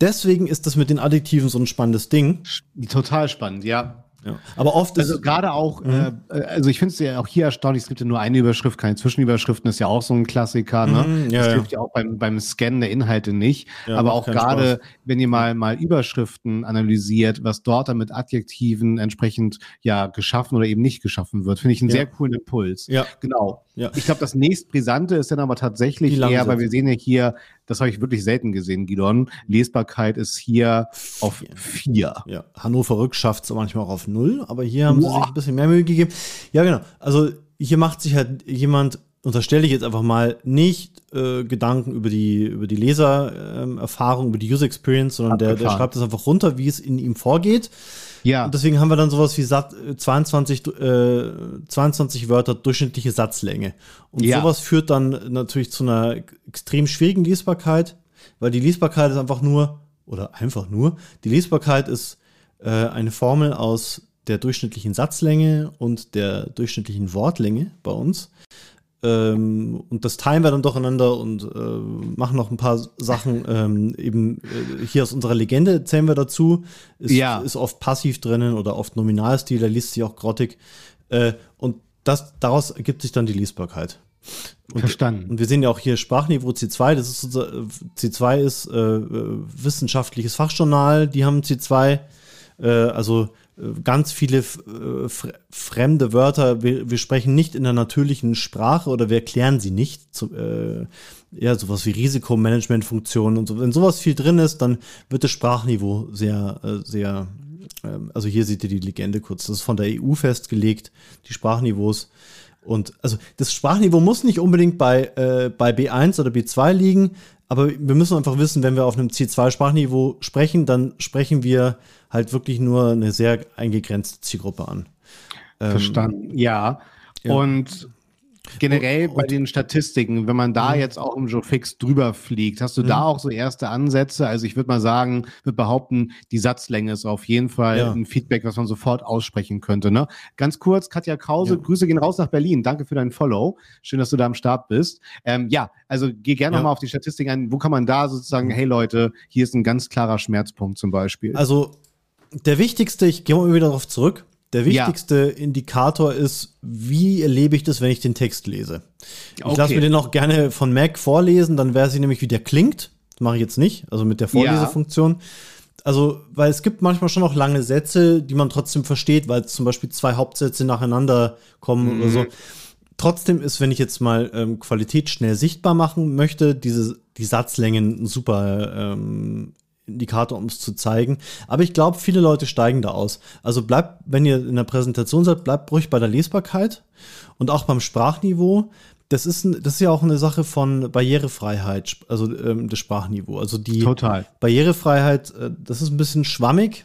Deswegen ist das mit den Additiven so ein spannendes Ding. Total spannend, ja. Ja. Aber oft ist. Also gerade auch, mhm. äh, also ich finde es ja auch hier erstaunlich, es gibt ja nur eine Überschrift, keine Zwischenüberschriften, ist ja auch so ein Klassiker, ne? Mhm, ja, das hilft ja. ja auch beim, beim Scannen der Inhalte nicht. Ja, Aber auch gerade, wenn ihr mal, mal Überschriften analysiert, was dort dann mit Adjektiven entsprechend ja geschaffen oder eben nicht geschaffen wird, finde ich einen sehr coolen Impuls. Ja. Genau. Ja. Ich glaube, das nächstbrisante ist dann aber tatsächlich eher, weil wir sehen ja hier, das habe ich wirklich selten gesehen, Gidon. Lesbarkeit ist hier auf vier. Ja, Hannover Rück schafft es manchmal auch auf null, aber hier haben Boah. sie sich ein bisschen mehr Mühe gegeben. Ja, genau. Also hier macht sich halt jemand unterstelle ich jetzt einfach mal nicht äh, Gedanken über die über die Lesererfahrung, ähm, über die User Experience, sondern der, der schreibt das einfach runter, wie es in ihm vorgeht. Ja. Und deswegen haben wir dann sowas wie Sat 22, äh, 22 Wörter durchschnittliche Satzlänge. Und ja. sowas führt dann natürlich zu einer extrem schwierigen Lesbarkeit, weil die Lesbarkeit ist einfach nur, oder einfach nur, die Lesbarkeit ist äh, eine Formel aus der durchschnittlichen Satzlänge und der durchschnittlichen Wortlänge bei uns. Ähm, und das teilen wir dann durcheinander und äh, machen noch ein paar Sachen. Ähm, eben äh, hier aus unserer Legende zählen wir dazu. Ist, ja. ist oft passiv drinnen oder oft Nominalstil, da liest sich auch grottig. Äh, und das, daraus ergibt sich dann die Lesbarkeit. Und, Verstanden. Und wir sehen ja auch hier Sprachniveau C2. Das ist unser, C2 ist äh, wissenschaftliches Fachjournal. Die haben C2. Äh, also ganz viele äh, fremde Wörter. Wir, wir, sprechen nicht in der natürlichen Sprache oder wir erklären sie nicht. Zu, äh, ja, sowas wie Risikomanagementfunktionen und so. Wenn sowas viel drin ist, dann wird das Sprachniveau sehr, äh, sehr, äh, also hier seht ihr die Legende kurz. Das ist von der EU festgelegt, die Sprachniveaus. Und also das Sprachniveau muss nicht unbedingt bei, äh, bei B1 oder B2 liegen, aber wir müssen einfach wissen, wenn wir auf einem C2-Sprachniveau sprechen, dann sprechen wir halt wirklich nur eine sehr eingegrenzte Zielgruppe an. Ähm, Verstanden, ja. ja. Und generell und, bei den Statistiken, wenn man da mhm. jetzt auch im Joe Fix drüber fliegt, hast du mhm. da auch so erste Ansätze? Also ich würde mal sagen, würde behaupten, die Satzlänge ist auf jeden Fall ja. ein Feedback, was man sofort aussprechen könnte. Ne? Ganz kurz, Katja Krause, ja. Grüße gehen raus nach Berlin. Danke für deinen Follow. Schön, dass du da am Start bist. Ähm, ja, also geh gerne ja. nochmal auf die Statistiken ein. Wo kann man da sozusagen, mhm. hey Leute, hier ist ein ganz klarer Schmerzpunkt zum Beispiel? Also der wichtigste, ich gehe mal wieder darauf zurück, der wichtigste ja. Indikator ist, wie erlebe ich das, wenn ich den Text lese. Ich okay. lasse mir den auch gerne von Mac vorlesen, dann wäre sie nämlich, wie der klingt. Das mache ich jetzt nicht, also mit der Vorlesefunktion. Ja. Also, weil es gibt manchmal schon noch lange Sätze, die man trotzdem versteht, weil zum Beispiel zwei Hauptsätze nacheinander kommen mhm. oder so. Trotzdem ist, wenn ich jetzt mal ähm, Qualität schnell sichtbar machen möchte, diese, die Satzlängen super ähm, Indikator, um es zu zeigen. Aber ich glaube, viele Leute steigen da aus. Also bleibt, wenn ihr in der Präsentation seid, bleibt ruhig bei der Lesbarkeit und auch beim Sprachniveau. Das ist, das ist ja auch eine Sache von Barrierefreiheit, also ähm, das Sprachniveau. Also die Total. Barrierefreiheit, äh, das ist ein bisschen schwammig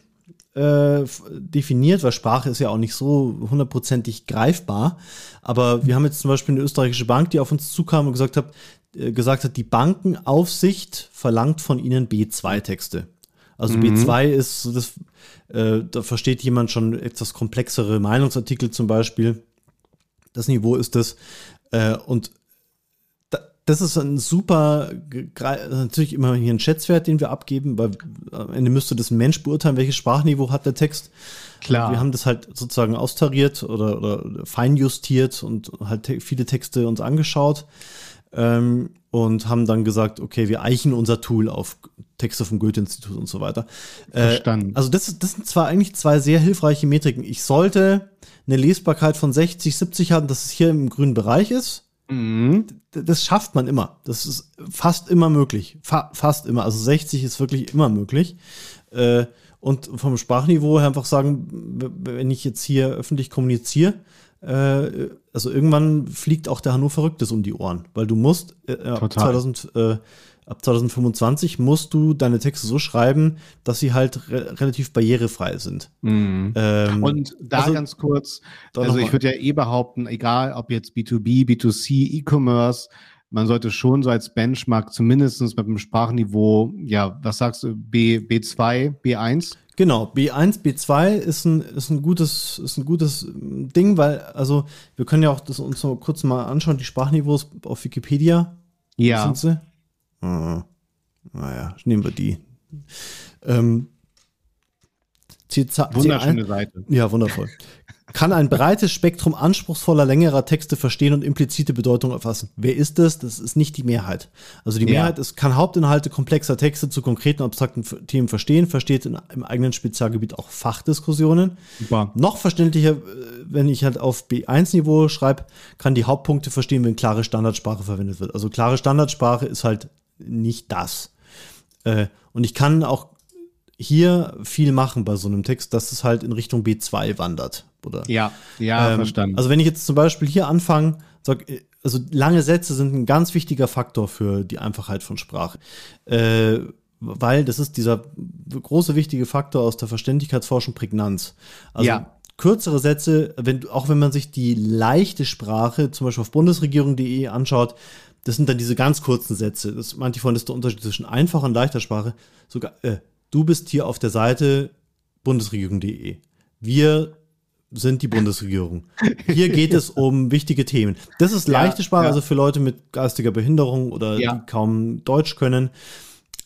äh, definiert, weil Sprache ist ja auch nicht so hundertprozentig greifbar. Aber wir haben jetzt zum Beispiel eine österreichische Bank, die auf uns zukam und gesagt hat, gesagt hat, die Bankenaufsicht verlangt von ihnen B2-Texte. Also mhm. B2 ist, das, äh, da versteht jemand schon etwas komplexere Meinungsartikel zum Beispiel. Das Niveau ist das. Äh, und da, das ist ein super, natürlich immer hier ein Schätzwert, den wir abgeben, weil am Ende müsste das ein Mensch beurteilen, welches Sprachniveau hat der Text. Klar. Wir haben das halt sozusagen austariert oder, oder feinjustiert und halt te viele Texte uns angeschaut ähm, und haben dann gesagt, okay, wir eichen unser Tool auf Texte vom Goethe-Institut und so weiter. Äh, Verstanden. Äh, also das, das sind zwar eigentlich zwei sehr hilfreiche Metriken. Ich sollte eine Lesbarkeit von 60, 70 haben, dass es hier im grünen Bereich ist. Mhm. Das schafft man immer. Das ist fast immer möglich. Fa fast immer. Also 60 ist wirklich immer möglich. Äh, und vom Sprachniveau her einfach sagen, wenn ich jetzt hier öffentlich kommuniziere, äh, also irgendwann fliegt auch der Hannover Rücktes um die Ohren, weil du musst äh, ab, 2000, äh, ab 2025 musst du deine Texte so schreiben, dass sie halt re relativ barrierefrei sind. Mhm. Ähm, Und da also, ganz kurz, also ich würde ja eh behaupten, egal ob jetzt B2B, B2C, E-Commerce, man sollte schon so als Benchmark zumindest mit dem Sprachniveau, ja, was sagst du, B, B2, B1? Genau, B1, B2 ist ein, ist ein gutes, ist ein gutes Ding, weil, also, wir können ja auch das uns so kurz mal anschauen, die Sprachniveaus auf Wikipedia. Ja. Sind sie? Ah, naja, nehmen wir die. Ähm, Wunderschöne Seite. Ja, wundervoll kann ein breites Spektrum anspruchsvoller, längerer Texte verstehen und implizite Bedeutung erfassen. Wer ist das? Das ist nicht die Mehrheit. Also die ja. Mehrheit ist, kann Hauptinhalte komplexer Texte zu konkreten, abstrakten Themen verstehen, versteht in, im eigenen Spezialgebiet auch Fachdiskussionen. Super. Noch verständlicher, äh, wenn ich halt auf B1-Niveau schreibe, kann die Hauptpunkte verstehen, wenn klare Standardsprache verwendet wird. Also klare Standardsprache ist halt nicht das. Äh, und ich kann auch hier viel machen bei so einem Text, dass es halt in Richtung B2 wandert. Oder, ja, ja, ähm, verstanden. Also wenn ich jetzt zum Beispiel hier anfange, sag, also lange Sätze sind ein ganz wichtiger Faktor für die Einfachheit von Sprache. Äh, weil das ist dieser große wichtige Faktor aus der Verständlichkeitsforschung Prägnanz. Also ja. kürzere Sätze, wenn, auch wenn man sich die leichte Sprache, zum Beispiel auf bundesregierung.de anschaut, das sind dann diese ganz kurzen Sätze. Das meinte ich vorhin, das ist der Unterschied zwischen einfacher und leichter Sprache. Sogar, äh, du bist hier auf der Seite bundesregierung.de. Wir sind die Bundesregierung. Hier geht es um wichtige Themen. Das ist leichte Sprache, ja, ja. also für Leute mit geistiger Behinderung oder ja. die kaum Deutsch können.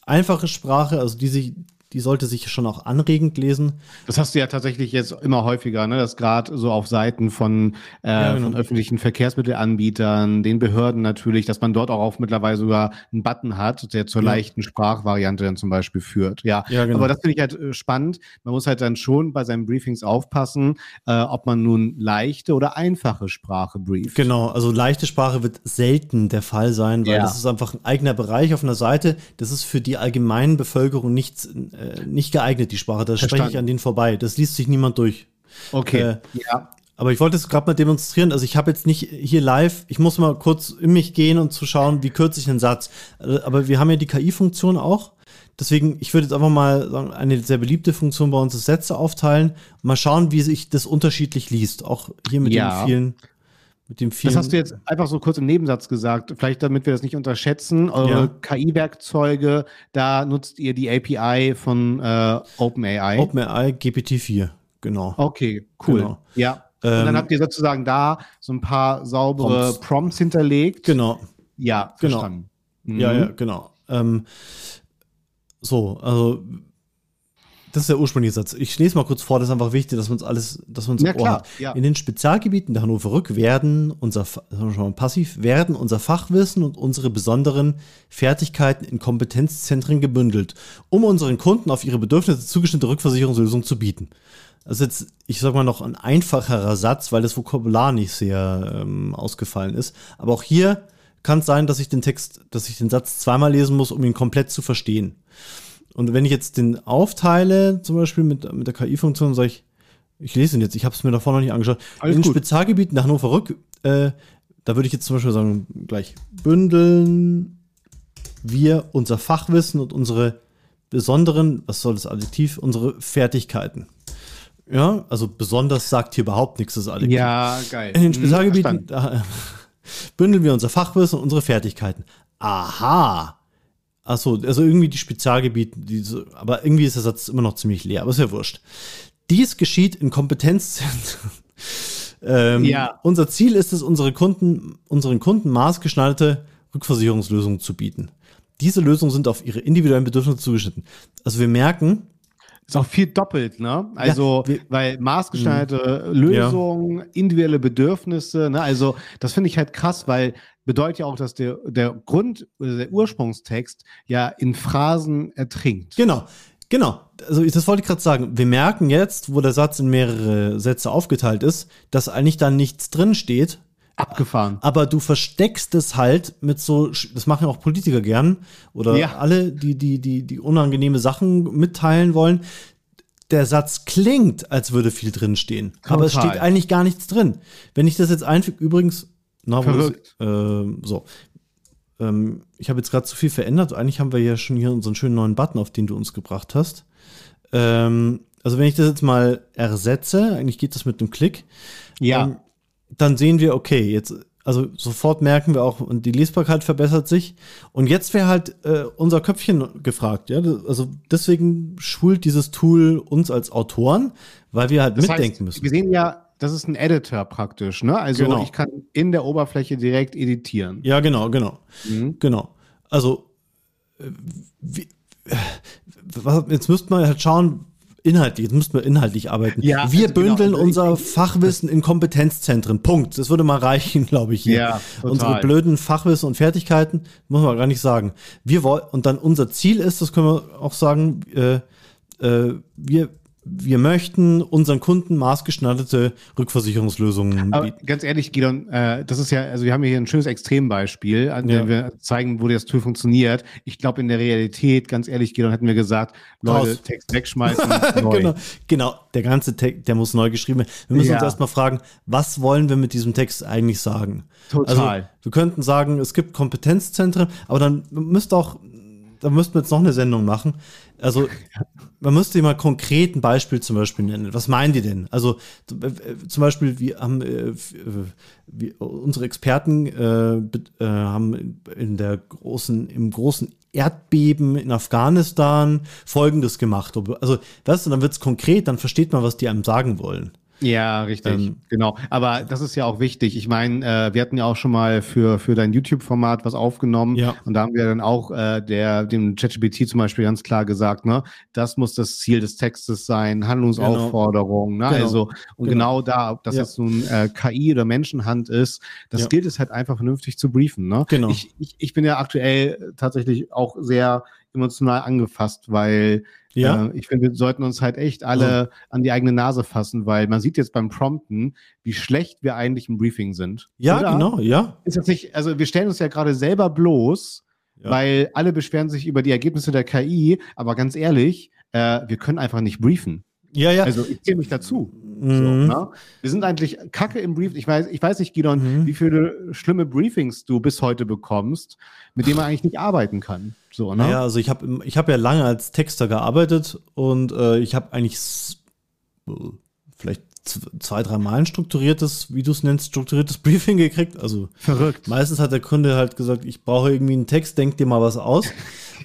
Einfache Sprache, also die sich, die sollte sich schon auch anregend lesen. Das hast du ja tatsächlich jetzt immer häufiger, ne? dass gerade so auf Seiten von, äh, ja, genau. von öffentlichen Verkehrsmittelanbietern, den Behörden natürlich, dass man dort auch auf mittlerweile sogar einen Button hat, der zur ja. leichten Sprachvariante dann zum Beispiel führt. Ja, ja genau. aber das finde ich halt äh, spannend. Man muss halt dann schon bei seinen Briefings aufpassen, äh, ob man nun leichte oder einfache Sprache brieft. Genau, also leichte Sprache wird selten der Fall sein, weil das ist einfach ein eigener Bereich auf einer Seite. Das ist für die allgemeinen Bevölkerung nichts äh, nicht geeignet, die Sprache. Da spreche ich an denen vorbei. Das liest sich niemand durch. Okay. Äh, ja. Aber ich wollte es gerade mal demonstrieren. Also ich habe jetzt nicht hier live, ich muss mal kurz in mich gehen und zu schauen, wie kürze ich einen Satz. Äh, aber wir haben ja die KI-Funktion auch. Deswegen, ich würde jetzt einfach mal sagen, eine sehr beliebte Funktion bei uns ist Sätze aufteilen. Mal schauen, wie sich das unterschiedlich liest. Auch hier mit ja. den vielen mit dem das hast du jetzt einfach so kurz im Nebensatz gesagt, vielleicht damit wir das nicht unterschätzen. Eure ja. KI-Werkzeuge, da nutzt ihr die API von äh, OpenAI. OpenAI GPT-4, genau. Okay, cool. Genau. Ja. Und dann ähm, habt ihr sozusagen da so ein paar saubere Prompts, Prompts hinterlegt. Genau. Ja, genau. verstanden. Mhm. Ja, ja, genau. Ähm, so, also das ist der ursprüngliche Satz. Ich lese mal kurz vor, das ist einfach wichtig, dass man uns alles, dass man uns ja, klar, ja. In den Spezialgebieten der Hannover Rück werden unser, schon mal passiv, werden unser Fachwissen und unsere besonderen Fertigkeiten in Kompetenzzentren gebündelt, um unseren Kunden auf ihre Bedürfnisse zugeschnittene Rückversicherungslösungen zu bieten. Das ist jetzt, ich sag mal noch ein einfacherer Satz, weil das Vokabular nicht sehr ähm, ausgefallen ist. Aber auch hier kann es sein, dass ich den Text, dass ich den Satz zweimal lesen muss, um ihn komplett zu verstehen. Und wenn ich jetzt den aufteile, zum Beispiel mit, mit der KI-Funktion, sage ich, ich lese ihn jetzt, ich habe es mir davor noch nicht angeschaut. Alles in gut. Spezialgebieten nach Hannover Rück, äh, da würde ich jetzt zum Beispiel sagen, gleich bündeln wir unser Fachwissen und unsere besonderen, was soll das Adjektiv, unsere Fertigkeiten. Ja, also besonders sagt hier überhaupt nichts, das Adjektiv. Ja, geil. In den Spezialgebieten hm, bündeln wir unser Fachwissen und unsere Fertigkeiten. Aha, Achso, also irgendwie die Spezialgebiete, die so, aber irgendwie ist der Satz immer noch ziemlich leer, aber ist ja wurscht. Dies geschieht in Kompetenzzentren. ähm, ja. Unser Ziel ist es, unsere Kunden, unseren Kunden maßgeschneiderte Rückversicherungslösungen zu bieten. Diese Lösungen sind auf ihre individuellen Bedürfnisse zugeschnitten. Also wir merken, ist auch viel doppelt, ne? Also, ja, weil maßgeschneiderte mhm. Lösungen, ja. individuelle Bedürfnisse, ne? Also, das finde ich halt krass, weil bedeutet ja auch, dass der, der Grund, der Ursprungstext ja in Phrasen ertrinkt. Genau. Genau, also das wollte ich gerade sagen. Wir merken jetzt, wo der Satz in mehrere Sätze aufgeteilt ist, dass eigentlich da nichts drin steht. Abgefahren. Aber du versteckst es halt mit so, das machen ja auch Politiker gern oder ja. alle, die, die, die, die unangenehme Sachen mitteilen wollen. der Satz klingt, als würde viel drin stehen. Total. Aber es steht eigentlich gar nichts drin. Wenn ich das jetzt einfüge, übrigens, na, Verrückt. Äh, so. Ähm, ich habe jetzt gerade zu viel verändert. Eigentlich haben wir ja schon hier unseren schönen neuen Button, auf den du uns gebracht hast. Ähm, also wenn ich das jetzt mal ersetze, eigentlich geht das mit einem Klick. Ja. Ähm, dann sehen wir, okay, jetzt also sofort merken wir auch, und die Lesbarkeit verbessert sich. Und jetzt wäre halt äh, unser Köpfchen gefragt. Ja? Also deswegen schult dieses Tool uns als Autoren, weil wir halt das mitdenken heißt, müssen. Wir sehen ja, das ist ein Editor praktisch. Ne? Also genau. ich kann in der Oberfläche direkt editieren. Ja, genau, genau. Mhm. Genau. Also äh, wie, äh, jetzt müsste man halt schauen, inhaltlich, jetzt müssten wir inhaltlich arbeiten. Ja, wir also genau, bündeln genau. unser Fachwissen in Kompetenzzentren. Punkt. Das würde mal reichen, glaube ich, hier. Ja, Unsere blöden Fachwissen und Fertigkeiten, muss man gar nicht sagen. Wir wollen, und dann unser Ziel ist, das können wir auch sagen, äh, äh, wir wir möchten unseren Kunden maßgeschneiderte Rückversicherungslösungen Aber bieten. Ganz ehrlich, Gidon, äh, das ist ja, also wir haben hier ein schönes Extrembeispiel, an dem ja. wir zeigen, wo das Tool funktioniert. Ich glaube, in der Realität, ganz ehrlich, Gidon, hätten wir gesagt, Leute, Raus. Text wegschmeißen, neu. genau, genau, der ganze Text, der muss neu geschrieben werden. Wir müssen ja. uns erstmal fragen, was wollen wir mit diesem Text eigentlich sagen? Total. Also, wir könnten sagen, es gibt Kompetenzzentren, aber dann müsste auch da müssten wir jetzt noch eine Sendung machen. Also, man müsste mal konkret ein Beispiel zum Beispiel nennen. Was meinen die denn? Also, äh, zum Beispiel, wir haben, äh, wir, unsere Experten äh, äh, haben in der großen, im großen Erdbeben in Afghanistan Folgendes gemacht. Also, das, dann wird es konkret, dann versteht man, was die einem sagen wollen. Ja, richtig, ähm, genau. Aber das ist ja auch wichtig. Ich meine, äh, wir hatten ja auch schon mal für, für dein YouTube-Format was aufgenommen. Ja. Und da haben wir dann auch äh, der, dem ChatGPT zum Beispiel ganz klar gesagt, ne, das muss das Ziel des Textes sein, Handlungsaufforderung. Genau. Ne? Genau. Also, und genau, genau da, ob das ja. jetzt nun äh, KI oder Menschenhand ist, das ja. gilt es halt einfach vernünftig zu briefen. Ne? Genau. Ich, ich, ich bin ja aktuell tatsächlich auch sehr emotional angefasst, weil ja. Äh, ich finde, wir sollten uns halt echt alle ja. an die eigene Nase fassen, weil man sieht jetzt beim Prompten, wie schlecht wir eigentlich im Briefing sind. Ja, Oder? genau, ja. Ist das nicht, also wir stellen uns ja gerade selber bloß, ja. weil alle beschweren sich über die Ergebnisse der KI, aber ganz ehrlich, äh, wir können einfach nicht briefen. Ja, ja. Also ich zähle mich dazu. Mhm. So, ne? Wir sind eigentlich kacke im Brief. Ich weiß, ich weiß nicht, Gidon, mhm. wie viele schlimme Briefings du bis heute bekommst, mit denen man eigentlich nicht arbeiten kann. So, ne? Ja, also ich habe ich hab ja lange als Texter gearbeitet und äh, ich habe eigentlich vielleicht zwei, drei Mal ein strukturiertes, wie du es nennst, strukturiertes Briefing gekriegt. Also verrückt. Meistens hat der Kunde halt gesagt, ich brauche irgendwie einen Text, denk dir mal was aus.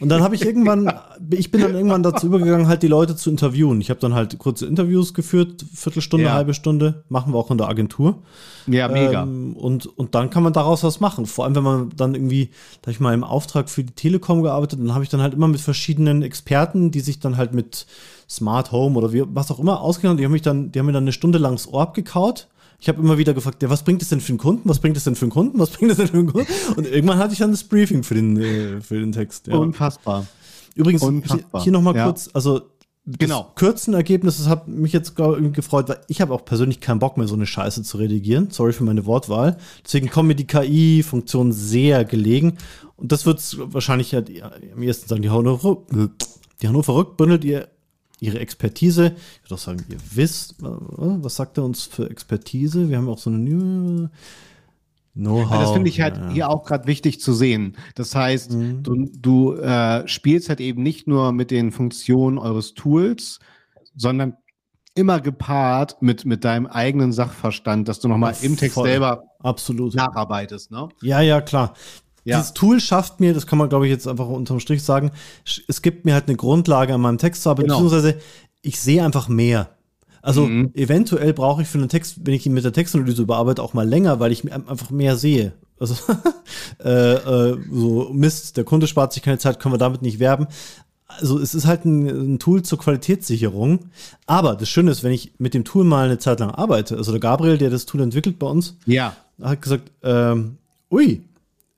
Und dann habe ich irgendwann, ich bin dann irgendwann dazu übergegangen, halt die Leute zu interviewen. Ich habe dann halt kurze Interviews geführt, Viertelstunde, ja. halbe Stunde, machen wir auch in der Agentur. Ja, mega. Ähm, und, und dann kann man daraus was machen. Vor allem, wenn man dann irgendwie, da ich mal im Auftrag für die Telekom gearbeitet, dann habe ich dann halt immer mit verschiedenen Experten, die sich dann halt mit Smart Home oder wie, was auch immer ausgegangen, die haben mich dann, die haben mir dann eine Stunde lang das Ohr abgekaut ich habe immer wieder gefragt, ja, was bringt es denn für einen Kunden? Was bringt es denn für einen Kunden? Was bringt es denn für einen Kunden? Und irgendwann hatte ich dann das Briefing für den, äh, für den Text. Ja. Unfassbar. Übrigens, Unfassbar. hier, hier nochmal ja. kurz, also genau. kürzen Ergebnis, das hat mich jetzt gefreut, weil ich habe auch persönlich keinen Bock mehr, so eine Scheiße zu redigieren. Sorry für meine Wortwahl. Deswegen kommen mir die KI-Funktionen sehr gelegen. Und das wird wahrscheinlich ja am ehesten sagen, die Hannover, die Hannover Rück bündelt ihr ihre Expertise. Ich würde auch sagen, ihr wisst, äh, was sagt er uns für Expertise? Wir haben auch so eine Know-how. Das finde ich halt ja. hier auch gerade wichtig zu sehen. Das heißt, mhm. du, du äh, spielst halt eben nicht nur mit den Funktionen eures Tools, sondern immer gepaart mit, mit deinem eigenen Sachverstand, dass du nochmal im Text voll. selber Absolut. nacharbeitest. Ne? Ja, ja, klar. Ja. Dieses Tool schafft mir, das kann man glaube ich jetzt einfach unterm Strich sagen, es gibt mir halt eine Grundlage an meinem Text zu haben, genau. beziehungsweise ich sehe einfach mehr. Also mhm. eventuell brauche ich für einen Text, wenn ich ihn mit der Textanalyse überarbeite, auch mal länger, weil ich einfach mehr sehe. Also äh, äh, so Mist, der Kunde spart sich keine Zeit, können wir damit nicht werben. Also es ist halt ein, ein, Tool zur Qualitätssicherung. Aber das Schöne ist, wenn ich mit dem Tool mal eine Zeit lang arbeite, also der Gabriel, der das Tool entwickelt bei uns, ja. hat gesagt, ähm, ui,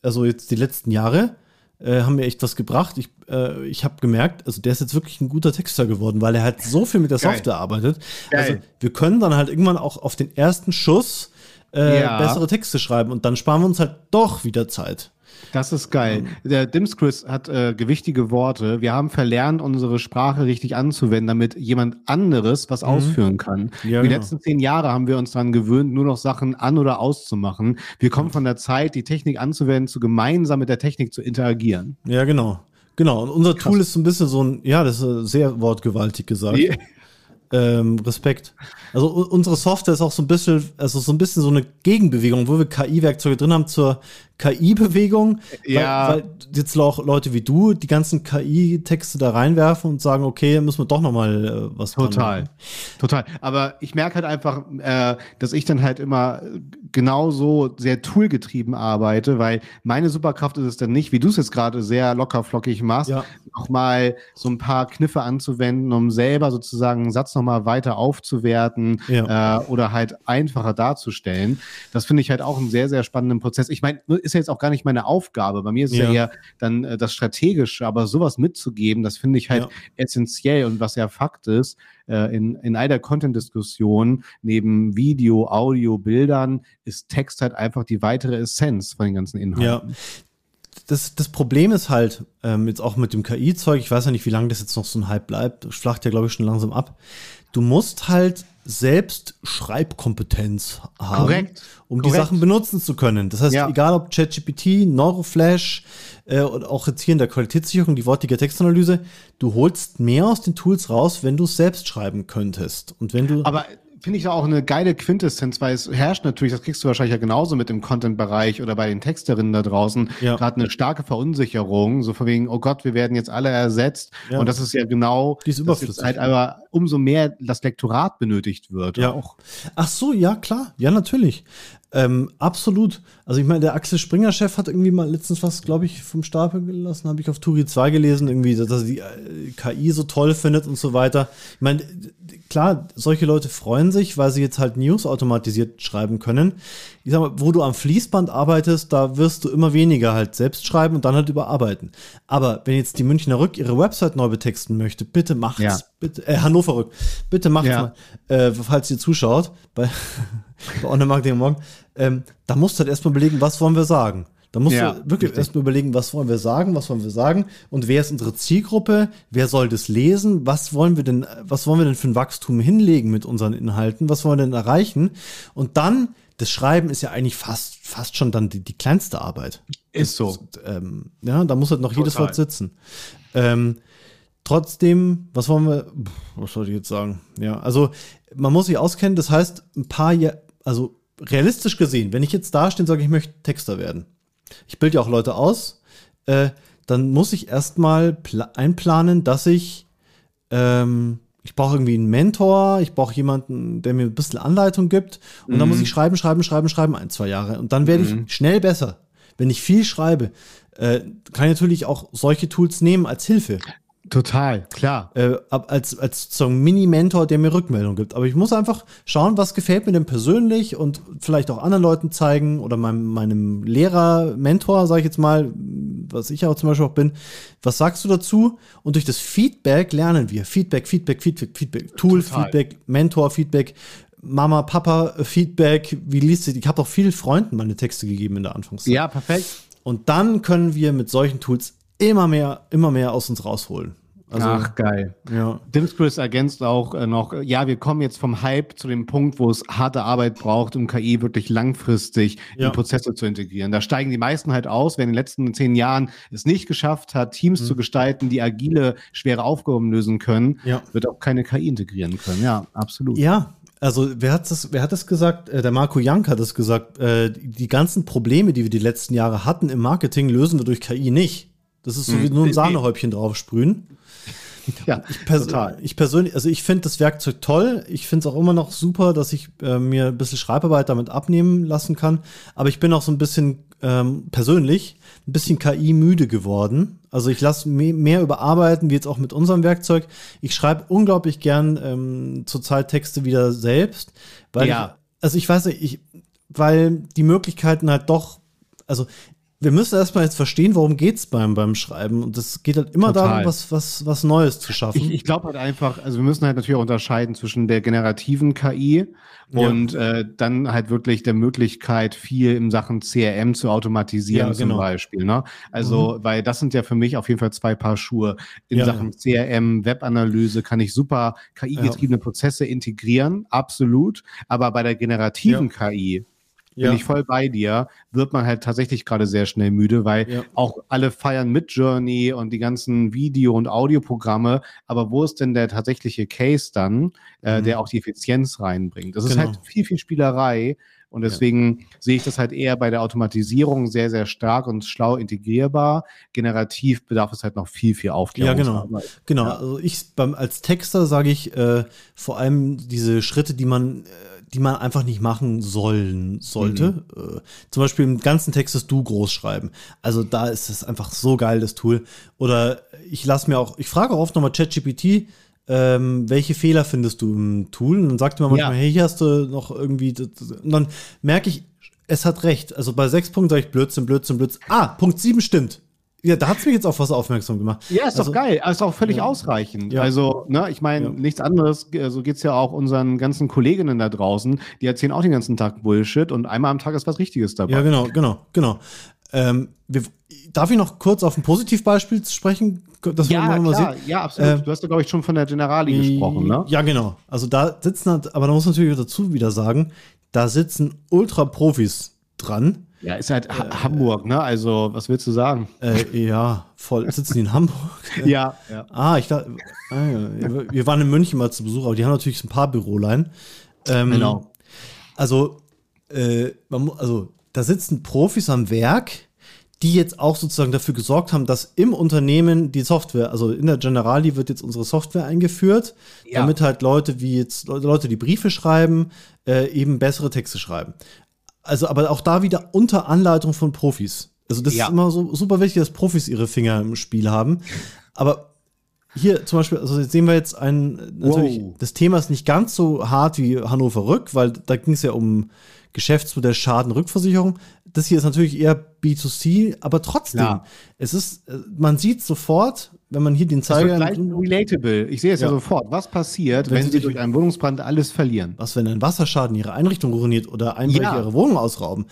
also jetzt die letzten Jahre, äh, haben mir echt was gebracht. Ich, äh, ich habe gemerkt, also der ist jetzt wirklich ein guter Texter geworden, weil er halt so viel mit der Geil. Software arbeitet. Geil. Also wir können dann halt irgendwann auch auf den ersten Schuss äh, ja. bessere Texte schreiben und dann sparen wir uns halt doch wieder Zeit. Das ist geil. Ähm, Der Dimscriss hat äh, gewichtige Worte. Wir haben verlernt, unsere Sprache richtig anzuwenden, damit jemand anderes was mhm. ausführen kann. Ja, die genau. letzten zehn Jahre haben wir uns daran gewöhnt, nur noch Sachen an- oder auszumachen. Wir kommen von der Zeit, die Technik anzuwenden, zu gemeinsam mit der Technik zu interagieren. Ja, genau. Genau, und unser Krass. Tool ist so ein bisschen so ein, ja, das ist sehr wortgewaltig gesagt. Ähm, Respekt. Also unsere Software ist auch so ein bisschen, also so ein bisschen so eine Gegenbewegung, wo wir KI-Werkzeuge drin haben zur KI-Bewegung, ja. weil, weil, jetzt auch Leute wie du die ganzen KI-Texte da reinwerfen und sagen, okay, müssen wir doch noch mal äh, was Total, total. Aber ich merke halt einfach, äh, dass ich dann halt immer genauso sehr toolgetrieben arbeite, weil meine Superkraft ist es dann nicht, wie du es jetzt gerade sehr lockerflockig machst, ja. noch mal so ein paar Kniffe anzuwenden, um selber sozusagen einen Satz noch mal weiter aufzuwerten ja. äh, oder halt einfacher darzustellen. Das finde ich halt auch einen sehr, sehr spannenden Prozess. Ich meine, ist ja jetzt auch gar nicht meine Aufgabe. Bei mir ist ja, ja eher dann äh, das Strategische, aber sowas mitzugeben, das finde ich halt ja. essentiell und was ja Fakt ist, äh, in, in all der Content-Diskussion neben Video, Audio, Bildern ist Text halt einfach die weitere Essenz von den ganzen Inhalten. Ja. Das, das Problem ist halt, ähm, jetzt auch mit dem KI-Zeug, ich weiß ja nicht, wie lange das jetzt noch so ein Hype bleibt, flacht ja, glaube ich, schon langsam ab. Du musst halt selbst Schreibkompetenz haben, Korrekt. um Korrekt. die Sachen benutzen zu können. Das heißt, ja. egal ob ChatGPT, Neuroflash äh, oder auch jetzt hier in der Qualitätssicherung, die wortige Textanalyse, du holst mehr aus den Tools raus, wenn du es selbst schreiben könntest. Und wenn du Aber finde ich auch eine geile Quintessenz, weil es herrscht natürlich, das kriegst du wahrscheinlich ja genauso mit dem Content-Bereich oder bei den Texterinnen da draußen, ja. gerade eine starke Verunsicherung, so von wegen, oh Gott, wir werden jetzt alle ersetzt. Ja. Und das ist ja genau, Die ist halt aber umso mehr das Lektorat benötigt wird. Ja, auch. Ach so, ja, klar. Ja, natürlich. Ähm, absolut. Also ich meine, der Axel Springer-Chef hat irgendwie mal letztens was, glaube ich, vom Stapel gelassen, habe ich auf Turi 2 gelesen, irgendwie, dass er die äh, KI so toll findet und so weiter. Ich meine, klar, solche Leute freuen sich, weil sie jetzt halt News automatisiert schreiben können. Ich sag mal, wo du am Fließband arbeitest, da wirst du immer weniger halt selbst schreiben und dann halt überarbeiten. Aber wenn jetzt die Münchner Rück ihre Website neu betexten möchte, bitte macht's. Ja. Bitte, äh, Hannover Rück, bitte macht's ja. mal, äh, falls ihr zuschaut, bei, bei Online-Marketing morgen. Ähm, da musst du halt erstmal überlegen, was wollen wir sagen. Da musst ja, du wirklich erstmal überlegen, was wollen wir sagen, was wollen wir sagen und wer ist unsere Zielgruppe, wer soll das lesen, was wollen wir denn, was wollen wir denn für ein Wachstum hinlegen mit unseren Inhalten, was wollen wir denn erreichen und dann das Schreiben ist ja eigentlich fast, fast schon dann die, die kleinste Arbeit. Ist so. Und, ähm, ja, da muss halt noch Total. jedes Wort sitzen. Ähm, trotzdem, was wollen wir, was soll ich jetzt sagen? Ja, also man muss sich auskennen, das heißt, ein paar Jahre, also realistisch gesehen, wenn ich jetzt da stehe und sage, ich möchte Texter werden, ich bilde ja auch Leute aus, äh, dann muss ich erstmal einplanen, dass ich, ähm, ich brauche irgendwie einen Mentor, ich brauche jemanden, der mir ein bisschen Anleitung gibt und mhm. dann muss mhm. ich schreiben, schreiben, schreiben, schreiben, ein, zwei Jahre und dann werde mhm. ich schnell besser. Wenn ich viel schreibe, äh, kann ich natürlich auch solche Tools nehmen als Hilfe. Total, klar. Äh, als, als so ein Mini-Mentor, der mir Rückmeldung gibt. Aber ich muss einfach schauen, was gefällt mir denn persönlich und vielleicht auch anderen Leuten zeigen oder meinem, meinem Lehrer, Mentor, sage ich jetzt mal, was ich auch zum Beispiel auch bin. Was sagst du dazu? Und durch das Feedback lernen wir. Feedback, Feedback, Feedback, Feedback, Tool, Total. Feedback, Mentor, Feedback, Mama, Papa, Feedback. Wie liest du? Ich habe auch vielen Freunden meine Texte gegeben in der Anfangszeit. Ja, perfekt. Und dann können wir mit solchen Tools immer mehr, immer mehr aus uns rausholen. Also, Ach, geil. Ja. Dimscris ergänzt auch äh, noch, ja, wir kommen jetzt vom Hype zu dem Punkt, wo es harte Arbeit braucht, um KI wirklich langfristig ja. in Prozesse zu integrieren. Da steigen die meisten halt aus, wer in den letzten zehn Jahren es nicht geschafft hat, Teams mhm. zu gestalten, die agile, schwere Aufgaben lösen können, ja. wird auch keine KI integrieren können. Ja, absolut. Ja, also wer hat das, wer hat das gesagt? Äh, der Marco Jank hat es gesagt. Äh, die ganzen Probleme, die wir die letzten Jahre hatten im Marketing, lösen wir durch KI nicht. Das ist so wie hm. nur ein Sahnehäubchen draufsprühen. Ja, ich, pers total. ich persönlich, also ich finde das Werkzeug toll. Ich finde es auch immer noch super, dass ich äh, mir ein bisschen Schreibarbeit damit abnehmen lassen kann. Aber ich bin auch so ein bisschen ähm, persönlich ein bisschen KI-müde geworden. Also ich lasse me mehr überarbeiten, wie jetzt auch mit unserem Werkzeug. Ich schreibe unglaublich gern ähm, zurzeit Texte wieder selbst, weil ja. ich, also ich weiß nicht, ich, weil die Möglichkeiten halt doch, also wir müssen erstmal jetzt verstehen, worum geht es beim, beim Schreiben. Und es geht halt immer Total. darum, was, was, was Neues zu schaffen. Ich, ich glaube halt einfach, also wir müssen halt natürlich auch unterscheiden zwischen der generativen KI ja. und äh, dann halt wirklich der Möglichkeit, viel in Sachen CRM zu automatisieren, ja, genau. zum Beispiel. Ne? Also, mhm. weil das sind ja für mich auf jeden Fall zwei Paar Schuhe. In ja, Sachen CRM, Webanalyse kann ich super KI-getriebene Prozesse integrieren, absolut. Aber bei der generativen KI ja. bin ich voll bei dir, wird man halt tatsächlich gerade sehr schnell müde, weil ja. auch alle feiern mit Journey und die ganzen Video- und Audioprogramme, aber wo ist denn der tatsächliche Case dann, äh, mhm. der auch die Effizienz reinbringt? Das genau. ist halt viel, viel Spielerei und deswegen ja. sehe ich das halt eher bei der Automatisierung sehr, sehr stark und schlau integrierbar. Generativ bedarf es halt noch viel, viel Aufklärung. Ja, genau. Genau. Ja. Also ich beim, als Texter sage ich äh, vor allem diese Schritte, die man äh, die man einfach nicht machen sollen sollte. Mhm. Äh, zum Beispiel im ganzen Text das Du groß schreiben. Also da ist es einfach so geil, das Tool. Oder ich lasse mir auch, ich frage auch oft nochmal ChatGPT, ähm, welche Fehler findest du im Tool? Und dann sagt mir manchmal, ja. hey, hier hast du noch irgendwie, und dann merke ich, es hat recht. Also bei sechs Punkten sage ich Blödsinn, Blödsinn, Blödsinn. Ah, Punkt sieben stimmt. Ja, da hat es mich jetzt auf was aufmerksam gemacht. Ja, ist also, doch geil. Ist auch völlig ja. ausreichend. Ja. Also, ne, ich meine, ja. nichts anderes, äh, so geht es ja auch unseren ganzen Kolleginnen da draußen, die erzählen auch den ganzen Tag Bullshit und einmal am Tag ist was Richtiges dabei. Ja, genau, genau, genau. Ähm, wir, darf ich noch kurz auf ein Positivbeispiel sprechen? Das ja, klar. Sehen? ja, absolut. Äh, du hast ja, glaube ich, schon von der Generali gesprochen, ne? Ja, genau. Also da sitzen, aber da muss man natürlich dazu wieder sagen, da sitzen Ultra-Profis dran, ja, ist halt äh, Hamburg, ne? Also, was willst du sagen? Äh, ja, voll. Sitzen die in Hamburg? ja, ja. Ah, ich dachte, ah, wir waren in München mal zu Besuch, aber die haben natürlich ein paar Bürolein. Ähm, genau. Also, äh, man, also, da sitzen Profis am Werk, die jetzt auch sozusagen dafür gesorgt haben, dass im Unternehmen die Software, also in der Generali wird jetzt unsere Software eingeführt, ja. damit halt Leute wie jetzt Leute, die Briefe schreiben, äh, eben bessere Texte schreiben. Also, aber auch da wieder unter Anleitung von Profis. Also, das ja. ist immer so super wichtig, dass Profis ihre Finger im Spiel haben. Aber hier zum Beispiel, also jetzt sehen wir jetzt ein, natürlich, wow. das Thema ist nicht ganz so hart wie Hannover Rück, weil da ging es ja um Geschäftsmodell Schadenrückversicherung. Das hier ist natürlich eher B2C, aber trotzdem, ja. es ist, äh, man sieht sofort, wenn man hier den Zeiger. Das wird relatable. Ich sehe es ja. ja. sofort. Was passiert, wenn, wenn Sie durch einen Wohnungsbrand alles verlieren? Was, wenn ein Wasserschaden Ihre Einrichtung ruiniert oder Einbrecher ja. Ihre Wohnung ausrauben?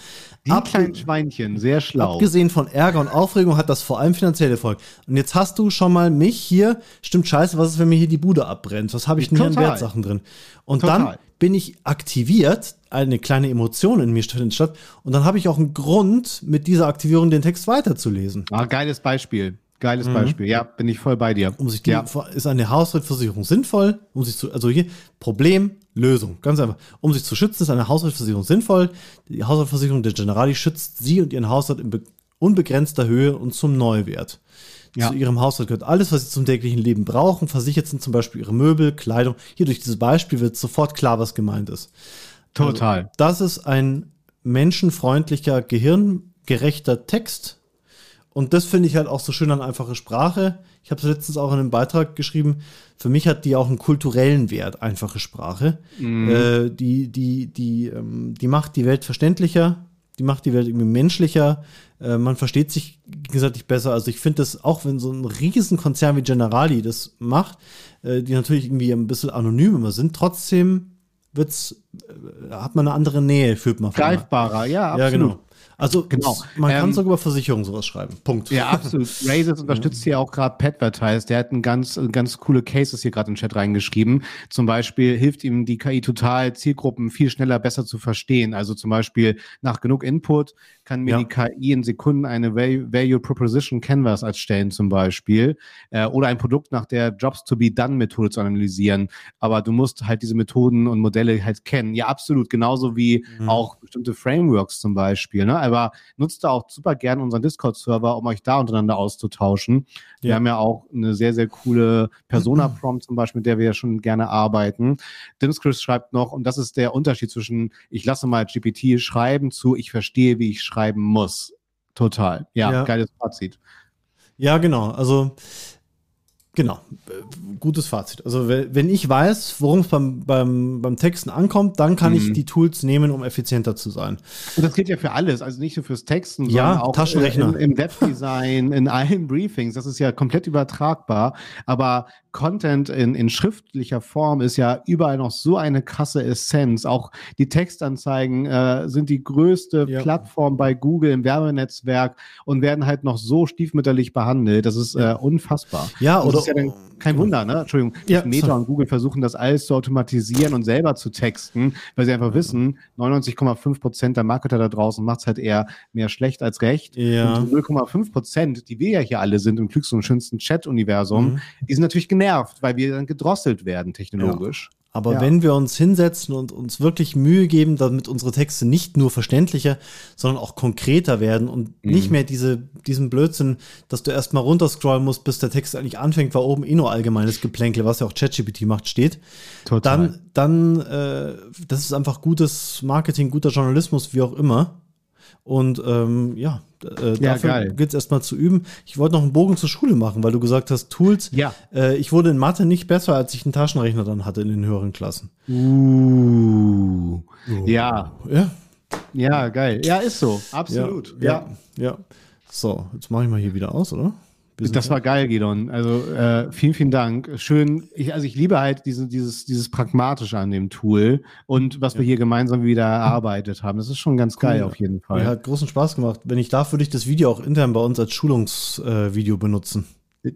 Die Ab kleinen Schweinchen, sehr schlau. Abgesehen von Ärger und Aufregung hat das vor allem finanzielle Folgen. Und jetzt hast du schon mal mich hier, stimmt scheiße, was ist, wenn mir hier die Bude abbrennt? Was habe ich denn hier an Wertsachen drin? Und Total. dann bin ich aktiviert, eine kleine Emotion in mir statt und dann habe ich auch einen Grund, mit dieser Aktivierung den Text weiterzulesen. Ah, geiles Beispiel. Geiles mhm. Beispiel. Ja, bin ich voll bei dir. Um sich die, ja. ist eine Hausratversicherung sinnvoll, um sich zu, also hier, Problem, Lösung. Ganz einfach. Um sich zu schützen, ist eine Hausratversicherung sinnvoll. Die Hausratversicherung der Generali schützt Sie und Ihren Haushalt in unbegrenzter Höhe und zum Neuwert. Ja. Zu Ihrem Haushalt gehört alles, was Sie zum täglichen Leben brauchen. Versichert sind zum Beispiel Ihre Möbel, Kleidung. Hier durch dieses Beispiel wird sofort klar, was gemeint ist. Total. Also, das ist ein menschenfreundlicher, gehirngerechter Text, und das finde ich halt auch so schön an einfache Sprache. Ich habe es letztens auch in einem Beitrag geschrieben. Für mich hat die auch einen kulturellen Wert, einfache Sprache. Mhm. Äh, die, die, die, ähm, die macht die Welt verständlicher, die macht die Welt irgendwie menschlicher. Äh, man versteht sich gegenseitig besser. Also ich finde das auch, wenn so ein Riesenkonzern wie Generali das macht, äh, die natürlich irgendwie ein bisschen anonym immer sind, trotzdem wird's, äh, hat man eine andere Nähe, fühlt man. Greifbarer, ja, absolut. Ja, genau. Also genau. man kann ähm, sogar über Versicherungen sowas schreiben. Punkt. Ja, absolut. Raises unterstützt hier auch gerade Petvertise. Der hat ein ganz, ganz coole Cases hier gerade in den Chat reingeschrieben. Zum Beispiel hilft ihm die KI total, Zielgruppen viel schneller, besser zu verstehen. Also zum Beispiel nach genug Input kann mir ja. die KI in Sekunden eine Value Proposition Canvas erstellen zum Beispiel äh, oder ein Produkt nach der Jobs to be done Methode zu analysieren. Aber du musst halt diese Methoden und Modelle halt kennen. Ja, absolut. Genauso wie mhm. auch bestimmte Frameworks zum Beispiel. Ne? aber nutzt da auch super gern unseren Discord-Server, um euch da untereinander auszutauschen. Wir ja. haben ja auch eine sehr, sehr coole Persona-Prompt zum Beispiel, mit der wir ja schon gerne arbeiten. Chris schreibt noch, und das ist der Unterschied zwischen ich lasse mal GPT schreiben zu ich verstehe, wie ich schreiben muss. Total. Ja, ja. geiles Fazit. Ja, genau. Also Genau, gutes Fazit. Also wenn ich weiß, worum es beim, beim, beim Texten ankommt, dann kann mhm. ich die Tools nehmen, um effizienter zu sein. Und das gilt ja für alles, also nicht nur fürs Texten, ja, sondern auch Taschenrechner. Im, im Webdesign, in allen Briefings. Das ist ja komplett übertragbar. Aber Content in, in schriftlicher Form ist ja überall noch so eine krasse Essenz. Auch die Textanzeigen äh, sind die größte ja. Plattform bei Google im Werbenetzwerk und werden halt noch so stiefmütterlich behandelt. Das ist äh, unfassbar. Ja, oder ist ja dann kein Wunder, ne? Entschuldigung, ja, Meta sorry. und Google versuchen das alles zu automatisieren und selber zu texten, weil sie einfach wissen, 99,5 Prozent der Marketer da draußen macht es halt eher mehr schlecht als recht. Ja. Und 0,5 Prozent, die wir ja hier alle sind im klügsten und schönsten Chat-Universum, mhm. die sind natürlich genervt, weil wir dann gedrosselt werden technologisch. Ja. Aber ja. wenn wir uns hinsetzen und uns wirklich Mühe geben, damit unsere Texte nicht nur verständlicher, sondern auch konkreter werden und mhm. nicht mehr diese, diesen Blödsinn, dass du erstmal runterscrollen musst, bis der Text eigentlich anfängt, weil oben eh nur allgemeines Geplänkel, was ja auch ChatGPT macht, steht. Total. Dann, dann äh, das ist einfach gutes Marketing, guter Journalismus, wie auch immer. Und ähm, ja, äh, ja, dafür gilt es erstmal zu üben. Ich wollte noch einen Bogen zur Schule machen, weil du gesagt hast, Tools. Ja. Äh, ich wurde in Mathe nicht besser, als ich einen Taschenrechner dann hatte in den höheren Klassen. Uh. Oh. Ja. Ja. Ja, geil. Ja, ist so. Absolut. Ja. Ja. ja. So, jetzt mache ich mal hier wieder aus, oder? Das war geil, Gidon. Also äh, vielen, vielen Dank. Schön. Ich, also ich liebe halt diese, dieses, dieses Pragmatische an dem Tool und was ja. wir hier gemeinsam wieder erarbeitet haben. Das ist schon ganz geil cool. auf jeden Fall. Mir hat großen Spaß gemacht. Wenn ich darf, würde ich das Video auch intern bei uns als Schulungsvideo äh, benutzen.